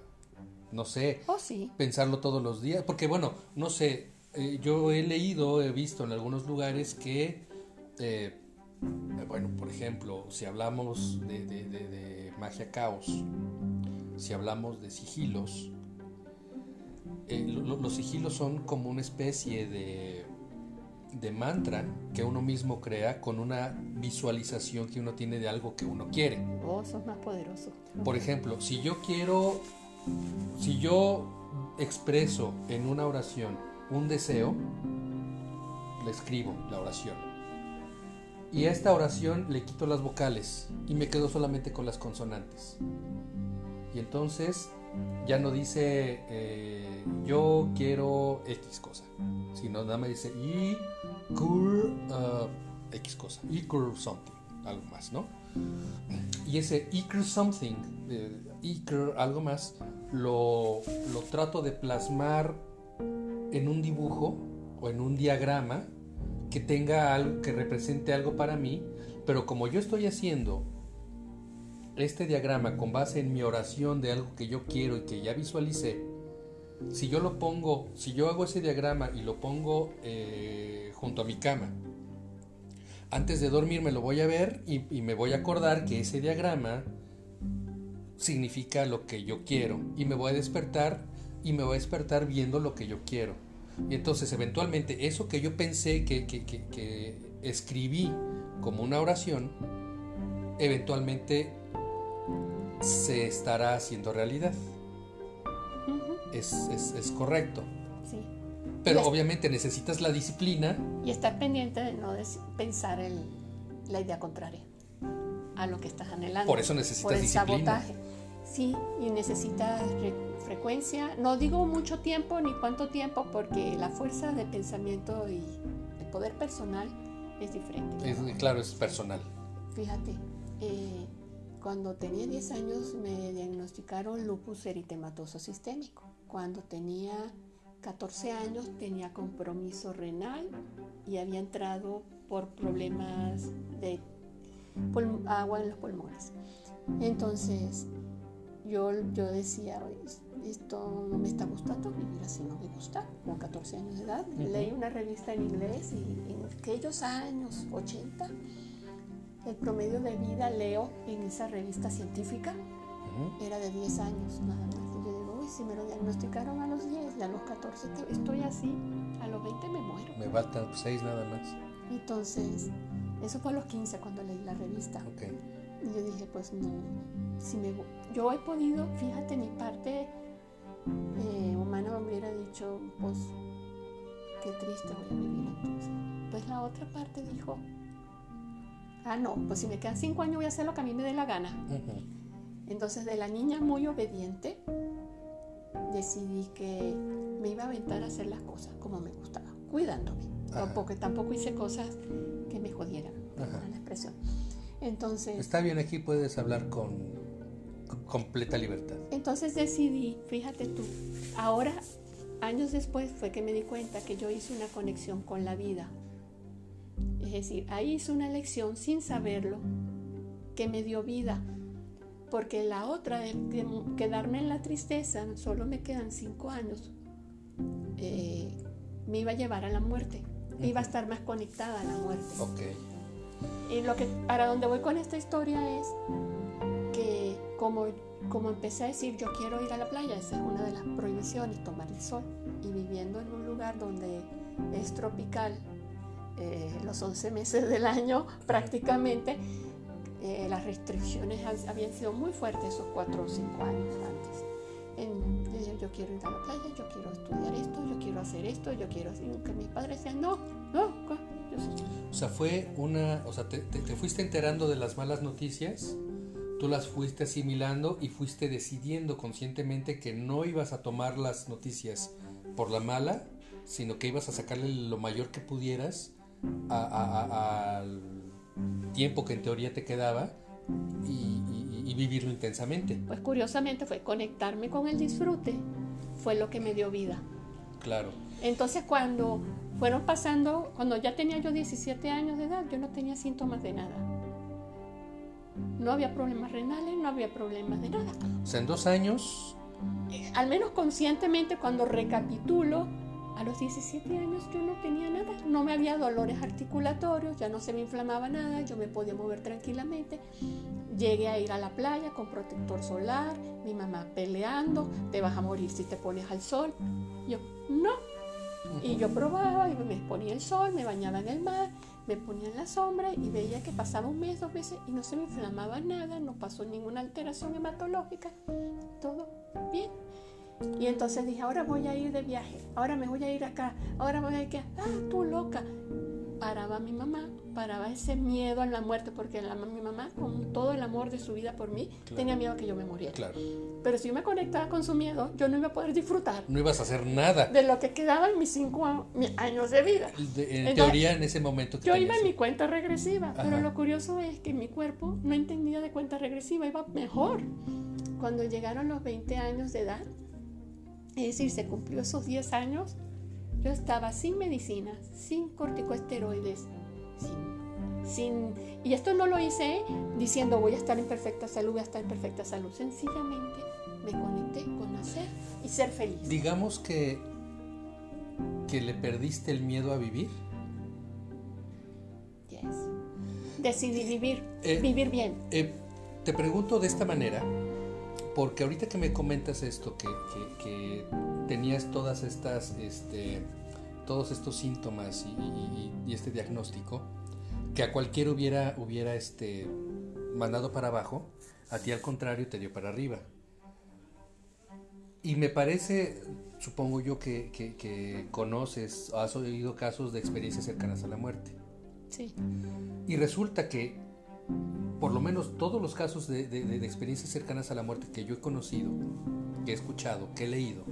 no sé, oh, sí. pensarlo todos los días. Porque bueno, no sé, eh, yo he leído, he visto en algunos lugares que, eh, bueno, por ejemplo, si hablamos de, de, de, magia caos, si hablamos de sigilos, eh, lo, los sigilos son como una especie de, de mantra que uno mismo crea con una visualización que uno tiene de algo que uno quiere. Oh, sos más poderoso. Por ejemplo, si yo quiero, si yo expreso en una oración un deseo, le escribo la oración. Y a esta oración le quito las vocales y me quedo solamente con las consonantes. Y entonces ya no dice eh, yo quiero X cosa, sino nada más dice y cur uh, X cosa, y cur something, algo más, ¿no? Y ese Iker something, eh, Iker algo más, lo, lo trato de plasmar en un dibujo o en un diagrama que tenga algo que represente algo para mí, pero como yo estoy haciendo este diagrama con base en mi oración de algo que yo quiero y que ya visualicé, si yo lo pongo, si yo hago ese diagrama y lo pongo eh, junto a mi cama, antes de dormir me lo voy a ver y, y, me voy a acordar que ese diagrama significa lo que yo quiero y me voy a despertar y me voy a despertar viendo lo que yo quiero. Y entonces eventualmente eso que yo pensé que, que, que, que escribí como una oración, eventualmente se estará haciendo realidad. Uh -huh. es, es, es, correcto. Sí. Pero obviamente necesitas la disciplina. Y estar pendiente de no pensar el, la idea contraria a lo que estás anhelando. Por eso necesitas Por el disciplina. sabotaje. Sí, y necesitas frecuencia. No digo mucho tiempo ni cuánto tiempo, porque la fuerza de pensamiento y el poder personal es diferente. Es, claro, es personal. Fíjate, eh, cuando tenía 10 años me diagnosticaron lupus eritematoso sistémico. Cuando tenía 14 años tenía compromiso renal y había entrado por problemas de agua en los pulmones. Entonces yo, yo decía, esto no me está gustando, vivir así no me gusta, con 14 años de edad. Uh -huh. Leí una revista en inglés y en aquellos años 80 el promedio de vida, leo en esa revista científica, uh -huh. era de 10 años nada más. Y yo digo, uy, si me lo diagnosticaron a los 10 y a los 14 estoy así, a los 20 me muero. Me faltan 6 nada más. Entonces, eso fue a los 15 cuando leí la revista. Okay. Y yo dije, pues no, si me, yo he podido, fíjate, mi parte eh, humana me hubiera dicho, pues, qué triste voy a vivir entonces. Pues la otra parte dijo, ah, no, pues si me quedan cinco años voy a hacer lo que a mí me dé la gana. Uh -huh. Entonces de la niña muy obediente decidí que me iba a aventar a hacer las cosas como me gustaba, cuidándome, Ajá. porque tampoco hice cosas que me jodieran, la expresión. Entonces... Está bien, aquí puedes hablar con completa libertad. Entonces decidí, fíjate tú, ahora, años después fue que me di cuenta que yo hice una conexión con la vida. Es decir, ahí hice una elección sin saberlo que me dio vida. Porque la otra de, de quedarme en la tristeza, solo me quedan cinco años, eh, me iba a llevar a la muerte. Iba a estar más conectada a la muerte. Okay. Y lo que, para donde voy con esta historia es que como, como empecé a decir, yo quiero ir a la playa, esa es una de las prohibiciones, tomar el sol. Y viviendo en un lugar donde es tropical, eh, los 11 meses del año prácticamente, eh, las restricciones habían sido muy fuertes esos 4 o 5 años antes. En, yo quiero ir a la playa, yo quiero estudiar esto, yo quiero hacer esto, yo quiero hacer... Que mis padres decían, no, no, o sea, fue una, o sea, te, te, te, fuiste enterando de las malas noticias, tú las fuiste asimilando y fuiste decidiendo conscientemente que no ibas a tomar las noticias por la mala, sino que ibas a sacarle lo mayor que pudieras al tiempo que en teoría te quedaba y, vivirlo intensamente. Pues curiosamente fue conectarme con el disfrute, fue lo que me dio vida. Claro. Entonces cuando fueron pasando, cuando ya tenía yo 17 años de edad, yo no tenía síntomas de nada. No había problemas renales, no había problemas de nada. O sea, en dos años... Eh, al menos conscientemente cuando recapitulo, a los 17 años yo no tenía nada, no me había dolores articulatorios, ya no se me inflamaba nada, yo me podía mover tranquilamente. Llegué a ir a la playa con protector solar, mi mamá peleando, te vas a morir si te pones al sol. Yo, no. Y yo probaba y me ponía el sol, me bañaba en el mar, me ponía en la sombra y veía que pasaba un mes, dos meses y no se me inflamaba nada, no pasó ninguna alteración hematológica, todo bien. Y entonces dije, ahora voy a ir de viaje, ahora me voy a ir acá, ahora voy a ir acá. Ah, tú loca. Paraba mi mamá, paraba ese miedo a la muerte, porque la, mi mamá, con todo el amor de su vida por mí, tenía miedo que yo me muriera. Claro. Pero si yo me conectaba con su miedo, yo no iba a poder disfrutar. No ibas a hacer nada. De lo que quedaba en mis cinco años de vida. en teoría, en ese momento. yo iba en mi cuenta regresiva, pero lo curioso es que mi cuerpo no entendía de cuenta regresiva, iba mejor. Cuando llegaron los 20 años de edad, es decir, se cumplió esos 10 años, yo estaba sin medicinas, sin corticosteroides, sin, y esto no lo hice diciendo voy a estar en perfecta salud, voy a estar en perfecta salud. Sencillamente me conecté con hacer y ser feliz. Digamos que, que le perdiste el miedo a vivir. Yes. Decidí vivir, eh, vivir bien. Eh, te pregunto de esta manera porque ahorita que me comentas esto, que, tenías todas estas, este, todos estos síntomas y, este diagnóstico, que a cualquiera hubiera, hubiera este, mandado para abajo, a ti al contrario te dio para arriba. Y me parece, supongo yo, que, que, conoces, has oído casos de experiencias cercanas a la muerte. Sí. Y resulta que por lo menos todos los casos de, experiencias cercanas a la muerte que yo he conocido, que he escuchado, que he leído,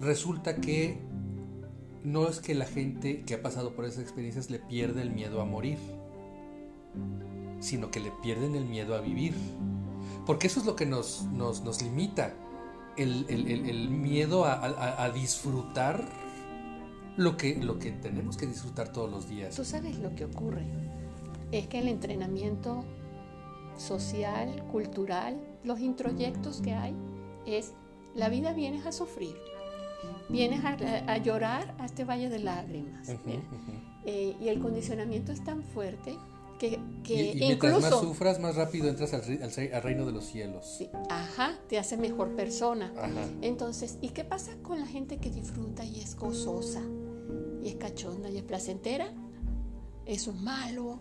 resulta que no es que la gente que ha pasado por esas experiencias le pierda el miedo a morir, sino que le pierden el miedo a vivir. Porque eso es lo que nos, nos, limita, el, miedo a, a, disfrutar lo que, lo que tenemos que disfrutar todos los días. Tú sabes lo que ocurre es que el entrenamiento social, cultural, los introyectos que hay, es la vida vienes a sufrir, vienes a, llorar a este valle de lágrimas. Eh, y el condicionamiento es tan fuerte que, que y, mientras más sufras, más rápido entras al, reino de los cielos. Sí, ajá, te hace mejor persona. Entonces, ¿y qué pasa con la gente que disfruta y es gozosa? Y es cachonda y es placentera. Eso es malo,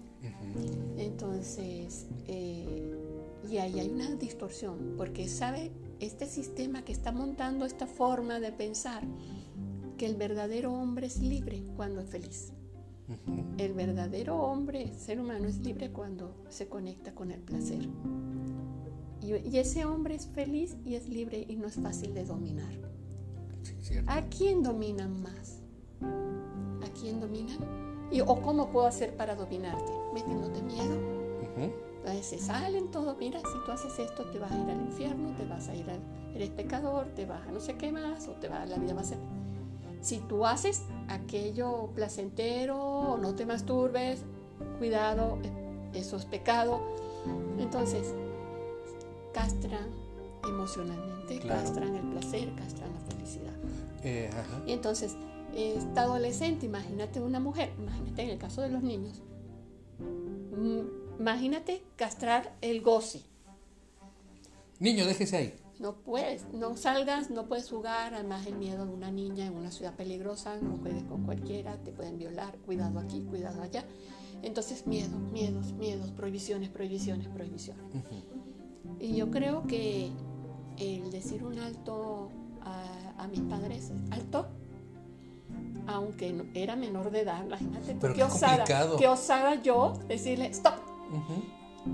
entonces, eh, y ahí hay una distorsión, porque sabe este sistema que está montando esta forma de pensar que el verdadero hombre es libre cuando es feliz. El verdadero hombre, ser humano, es libre cuando se conecta con el placer. Y, ese hombre es feliz y es libre y no es fácil de dominar. ¿A quién dominan más? ¿A quién dominan? ¿Y, ¿O cómo puedo hacer para dominarte? Metiéndote miedo. Entonces se salen todo, mira, si tú haces esto te vas a ir al infierno, te vas a ir al, eres pecador, te vas a no sé qué más, o te va, la vida va a ser... Si tú haces aquello placentero, no te masturbes, cuidado, e, eso es pecado. Entonces, castran emocionalmente, castran el placer, castran la felicidad. Eh, y entonces, esta adolescente, imagínate una mujer, imagínate en el caso de los niños, mm, imagínate castrar el gozi. Niño, déjese ahí. No puedes, no salgas, no puedes jugar, además el miedo de una niña en una ciudad peligrosa, no juegues con cualquiera, te pueden violar, cuidado aquí, cuidado allá. Entonces, miedo, miedos, miedos, prohibiciones, prohibiciones, prohibiciones. Y yo creo que el decir un alto a, a mis padres, alto, aunque era menor de edad, imagínate qué, qué, osada, qué osada yo decirle stop.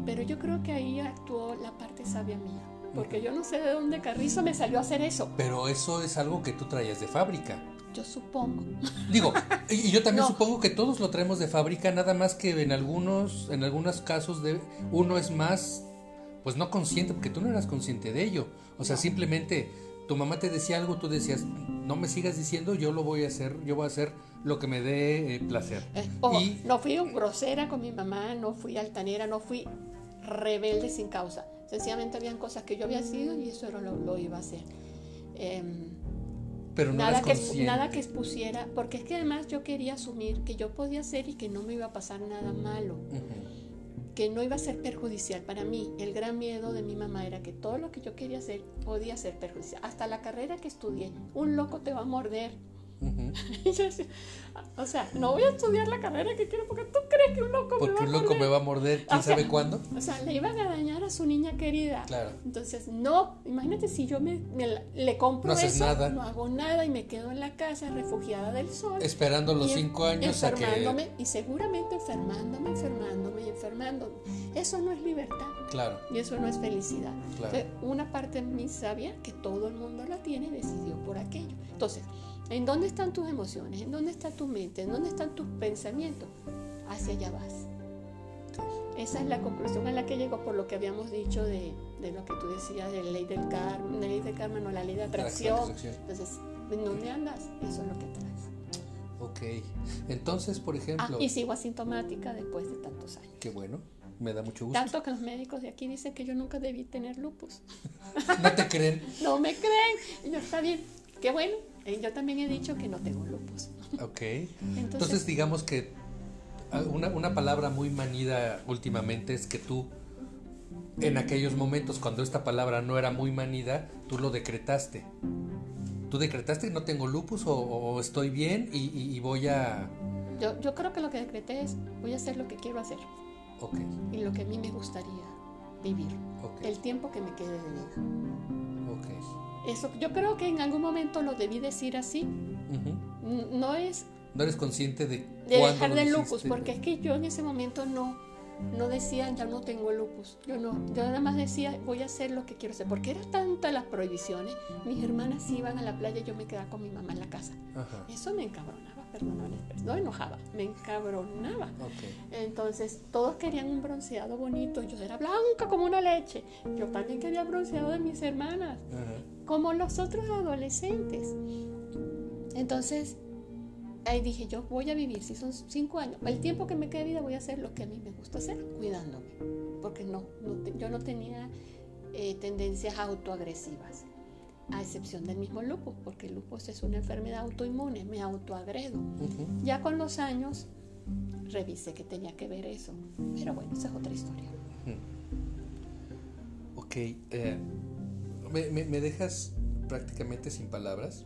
Pero yo creo que ahí actuó la parte sabia mía, porque yo no sé de dónde Carrizo me salió a hacer eso. Pero eso es algo que tú traías de fábrica. Yo supongo. Digo, y yo también supongo que todos lo traemos de fábrica, nada más que en algunos, en algunos casos de uno es más, pues no consciente, porque tú no eras consciente de ello. O sea, simplemente tu mamá te decía algo, tú decías, no me sigas diciendo, yo lo voy a hacer, yo voy a hacer lo que me dé eh, placer. Eh, y, no fui grosera con mi mamá, no fui altanera, no fui rebelde sin causa. Sencillamente habían cosas que yo había sido y eso era lo, lo iba a hacer. Em, Pero nada, que, nada que expusiera, porque es que además yo quería asumir que yo podía hacer y que no me iba a pasar nada malo que no iba a ser perjudicial para mí. El gran miedo de mi mamá era que todo lo que yo quería hacer podía ser perjudicial. Hasta la carrera que estudié, un loco te va a morder o sea, no voy a estudiar la carrera que quiero porque tú crees que un loco me va a morder. Porque un loco me va a morder, quién sabe cuándo. O sea, le iban a dañar a su niña querida. Claro. Entonces, no, imagínate si yo me, le compro no eso, nada. no hago nada y me quedo en la casa refugiada del sol. Esperando los cinco años enfermándome, y seguramente enfermándome, enfermándome y enfermándome. Eso no es libertad. Claro. Y eso no es felicidad. Claro. una parte de mí sabía que todo el mundo la tiene y decidió por aquello. Entonces, ¿En dónde están tus emociones? ¿En dónde está tu mente? ¿En dónde están tus pensamientos? Hacia allá vas. Esa es la conclusión a la que llego por lo que habíamos dicho de, lo que tú decías de la ley del karma, la ley del karma no la ley de atracción. Entonces, ¿en dónde andas? Eso es lo que traes. Ok, entonces, por ejemplo... Ah, y sigo asintomática después de tantos años. Qué bueno, me da mucho gusto. Tanto que los médicos de aquí dicen que yo nunca debí tener lupus. ¿No te creen? no me creen. Y yo, está bien, qué bueno, eh, yo también he dicho que no tengo lupus. Ok. Entonces, digamos que ah, una, una, palabra muy manida últimamente es que tú, en aquellos momentos cuando esta palabra no era muy manida, tú lo decretaste. Tú decretaste que no tengo lupus o, estoy bien y, voy a... Yo, yo, creo que lo que decreté es voy a hacer lo que quiero hacer. Ok. Y lo que a mí me gustaría vivir. Okay. El tiempo que me quede de vida. Ok. Eso, yo creo que en algún momento lo debí decir así. No es... No eres consciente de... De dejar de lupus, porque es que yo en ese momento no, no decía, ya no tengo lupus. Yo no, yo nada más decía, voy a hacer lo que quiero hacer. Porque era tanta las prohibiciones. Mis hermanas iban a la playa y yo me quedaba con mi mamá en la casa. Eso me encabronaba, perdón, no enojaba, me encabronaba. Entonces, todos querían un bronceado bonito. Yo era blanca como una leche. Yo también quería bronceado de mis hermanas como los otros adolescentes. Entonces, ahí dije, yo voy a vivir, si son cinco años, el tiempo que me quede de vida voy a hacer lo que a mí me gusta hacer, cuidándome, porque no, yo no tenía eh, tendencias autoagresivas, a excepción del mismo lupus, porque el lupus es una enfermedad autoinmune, me autoagredo. Ya con los años revisé que tenía que ver eso, pero bueno, esa es otra historia. Ok, eh, me, dejas prácticamente sin palabras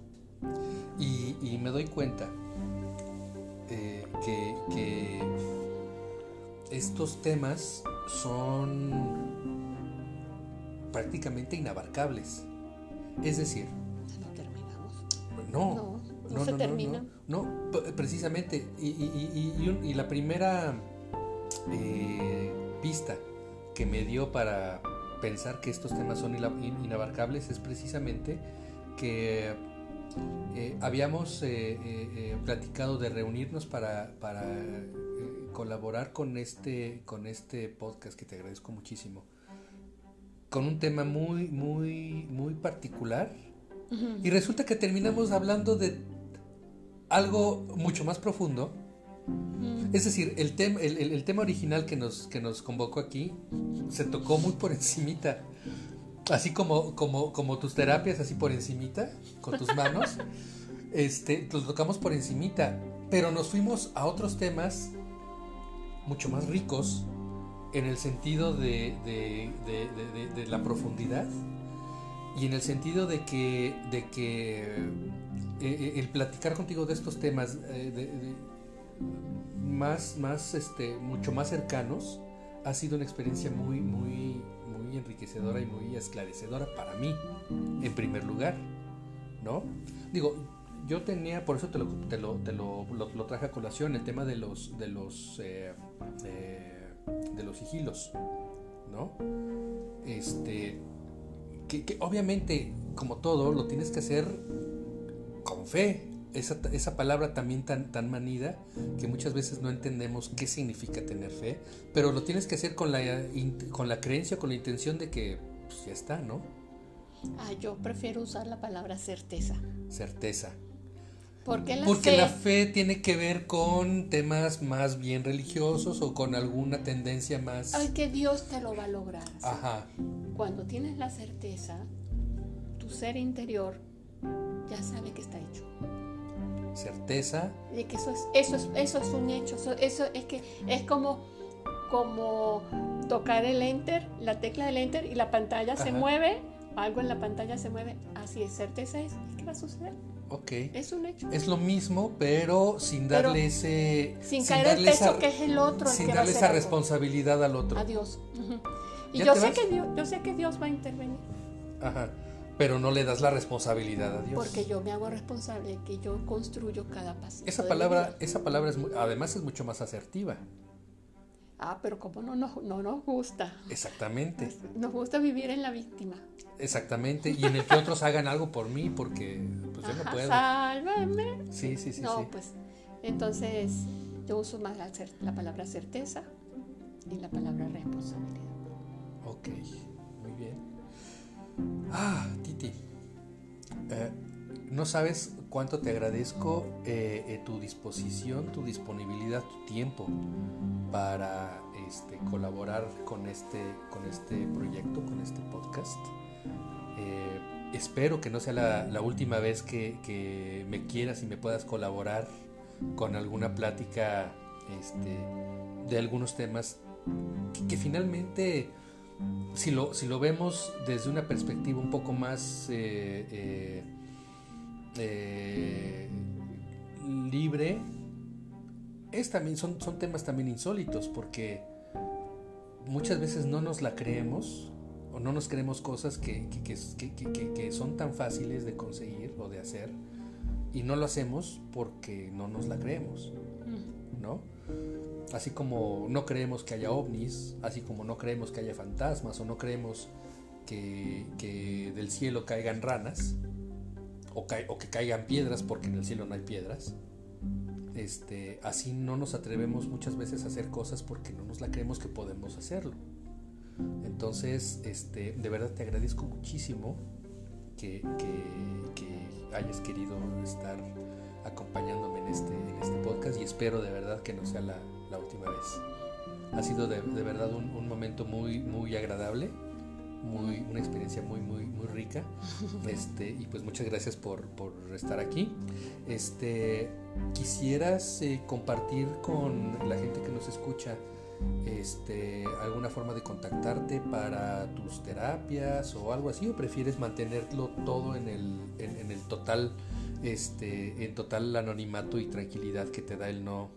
y, me doy cuenta eh, que, estos temas son prácticamente inabarcables. Es decir, no terminamos. No, no, se termina. No, precisamente. Y, la primera eh, pista que me dio para, pensar que estos temas son inabarcables es precisamente que eh, habíamos eh, eh, platicado de reunirnos para, para colaborar con este, con este podcast que te agradezco muchísimo, con un tema muy, muy, muy particular. Y resulta que terminamos hablando de algo mucho más profundo es decir, el, tema el, tema original que nos, que nos convocó aquí se tocó muy por encimita. Así como, como, como tus terapias, así por encimita, con tus manos. este, lo tocamos por encimita. Pero nos fuimos a otros temas mucho más ricos en el sentido de, la profundidad y en el sentido de que, de que eh, eh, el platicar contigo de estos temas, eh, más, más, este, mucho más cercanos, ha sido una experiencia muy, muy, muy enriquecedora y muy esclarecedora para mí, en primer lugar, ¿no? Digo, yo tenía, por eso te lo, te lo, te lo, traje a colación, el tema de los, de los, eh, de los sigilos, ¿no? Este, que obviamente, como todo, lo tienes que hacer con fe, esa, esa, palabra también tan, tan manida que muchas veces no entendemos qué significa tener fe, pero lo tienes que hacer con la, con la creencia, con la intención de que pues, ya está, ¿no? Ah, yo prefiero usar la palabra certeza. Certeza. Porque la Porque fe, la fe tiene que ver con temas más bien religiosos o con alguna tendencia más... Ay, que Dios te lo va a lograr. ¿sí? Ajá. Cuando tienes la certeza, tu ser interior ya sabe que está hecho. Certeza. De que eso es, eso es, eso es un hecho. Eso, eso es que es como, como tocar el enter, la tecla del enter y la pantalla se mueve, algo en la pantalla se mueve. Así es, certeza es, ¿qué va a suceder? Ok. Es un hecho. Es lo mismo, pero sin Pero darle ese... Sin caer el peso esa- que es el otro. el Sin que va a darle esa algo. responsabilidad al otro. a Dios. Y ¿Ya yo sé, vas? que Dios, yo sé que Dios va a intervenir, Ajá. Pero no le das la responsabilidad a Dios. porque yo me hago responsable de que yo construyo cada paso. Esa palabra, esa palabra es además es mucho más asertiva. Ah, pero como no nos, no nos gusta. Exactamente. Nos gusta vivir en la víctima. Exactamente. Y en el que otros hagan algo por mí porque pues yo no Ajá, puedo. Sálvame. Sí, sí, sí, no, sí. pues entonces yo uso más la, la palabra certeza y la palabra responsabilidad. Ok, muy bien. Ah, Titi. eh, no sabes cuánto te agradezco eh, eh, tu disposición, tu disponibilidad, tu tiempo para este, colaborar con este, con este proyecto, con este podcast. Espero que no sea la, última vez que, me quieras y me puedas colaborar con alguna plática este, de algunos temas que finalmente si lo, si lo vemos desde una perspectiva un poco más eh, eh, eh, libre, es también, son, son temas también insólitos porque muchas veces no nos la creemos o no nos creemos cosas que, que, que- que- que- que son tan fáciles de conseguir o de hacer y no lo hacemos porque no nos la creemos, ¿no? Así como no creemos que haya ovnis, así como no creemos que haya fantasmas o no creemos que, del cielo caigan ranas o, que caigan piedras porque en el cielo no hay piedras. Este, así no nos atrevemos muchas veces a hacer cosas porque no nos la creemos que podemos hacerlo. Entonces, este, de verdad te agradezco muchísimo que, que- hayas querido estar acompañándome en este, en este podcast y espero de verdad que no sea la, vez. Ha sido de, de verdad un, un momento muy, muy agradable, muy, una experiencia muy, muy, muy rica. Este, y pues muchas gracias por, por estar aquí. Este, quisieras eh, compartir con la gente que nos escucha este, alguna forma de contactarte para tus terapias o algo así, o prefieres mantenerlo todo en el, en, en el total, este, en total anonimato y tranquilidad que te da el no,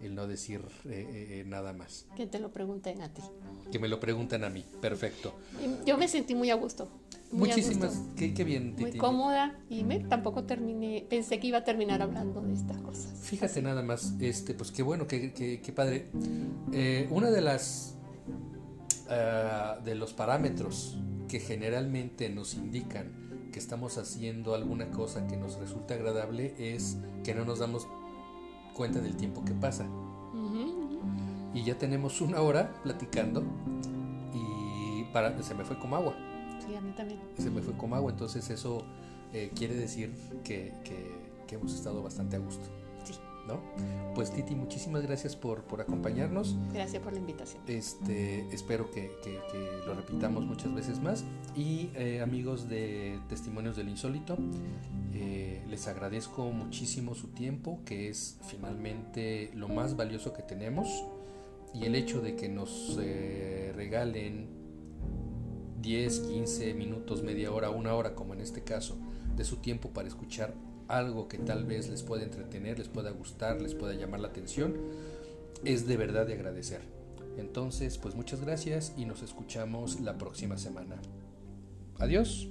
el no decir eh, eh, nada más. Que te lo pregunten a ti. Que me lo preguntan a mí, perfecto. Yo me sentí muy a gusto. muy a Muchísimas, gusto, qué, qué bien, Muy Titi. cómoda y me, tampoco terminé, pensé que iba a terminar hablando de estas cosas. Fíjate nada más, este, pues qué bueno, qué, qué- qué padre. Eh, una de las ah, de los parámetros que generalmente nos indican que estamos haciendo alguna cosa que nos resulta agradable es que no nos damos cuenta del tiempo que pasa. Y ya tenemos una hora platicando y para, se me fue como agua. Sí, a mí también. Se me fue como agua, entonces eso eh, quiere decir que, que- que hemos estado bastante a gusto. ¿No? Pues Titi, muchísimas gracias por, por acompañarnos. Gracias por la invitación. Este, espero que, que- que lo repitamos muchas veces más. Y eh, amigos de Testimonios del Insólito, eh, les agradezco muchísimo su tiempo, que es finalmente lo más valioso que tenemos. Y el hecho de que nos eh, regalen 10, 15 minutos, media hora, una hora, como en este caso, de su tiempo para escuchar algo que tal vez les pueda entretener, les pueda gustar, les pueda llamar la atención, es de verdad de agradecer. Entonces, pues muchas gracias y nos escuchamos la próxima semana. Adiós.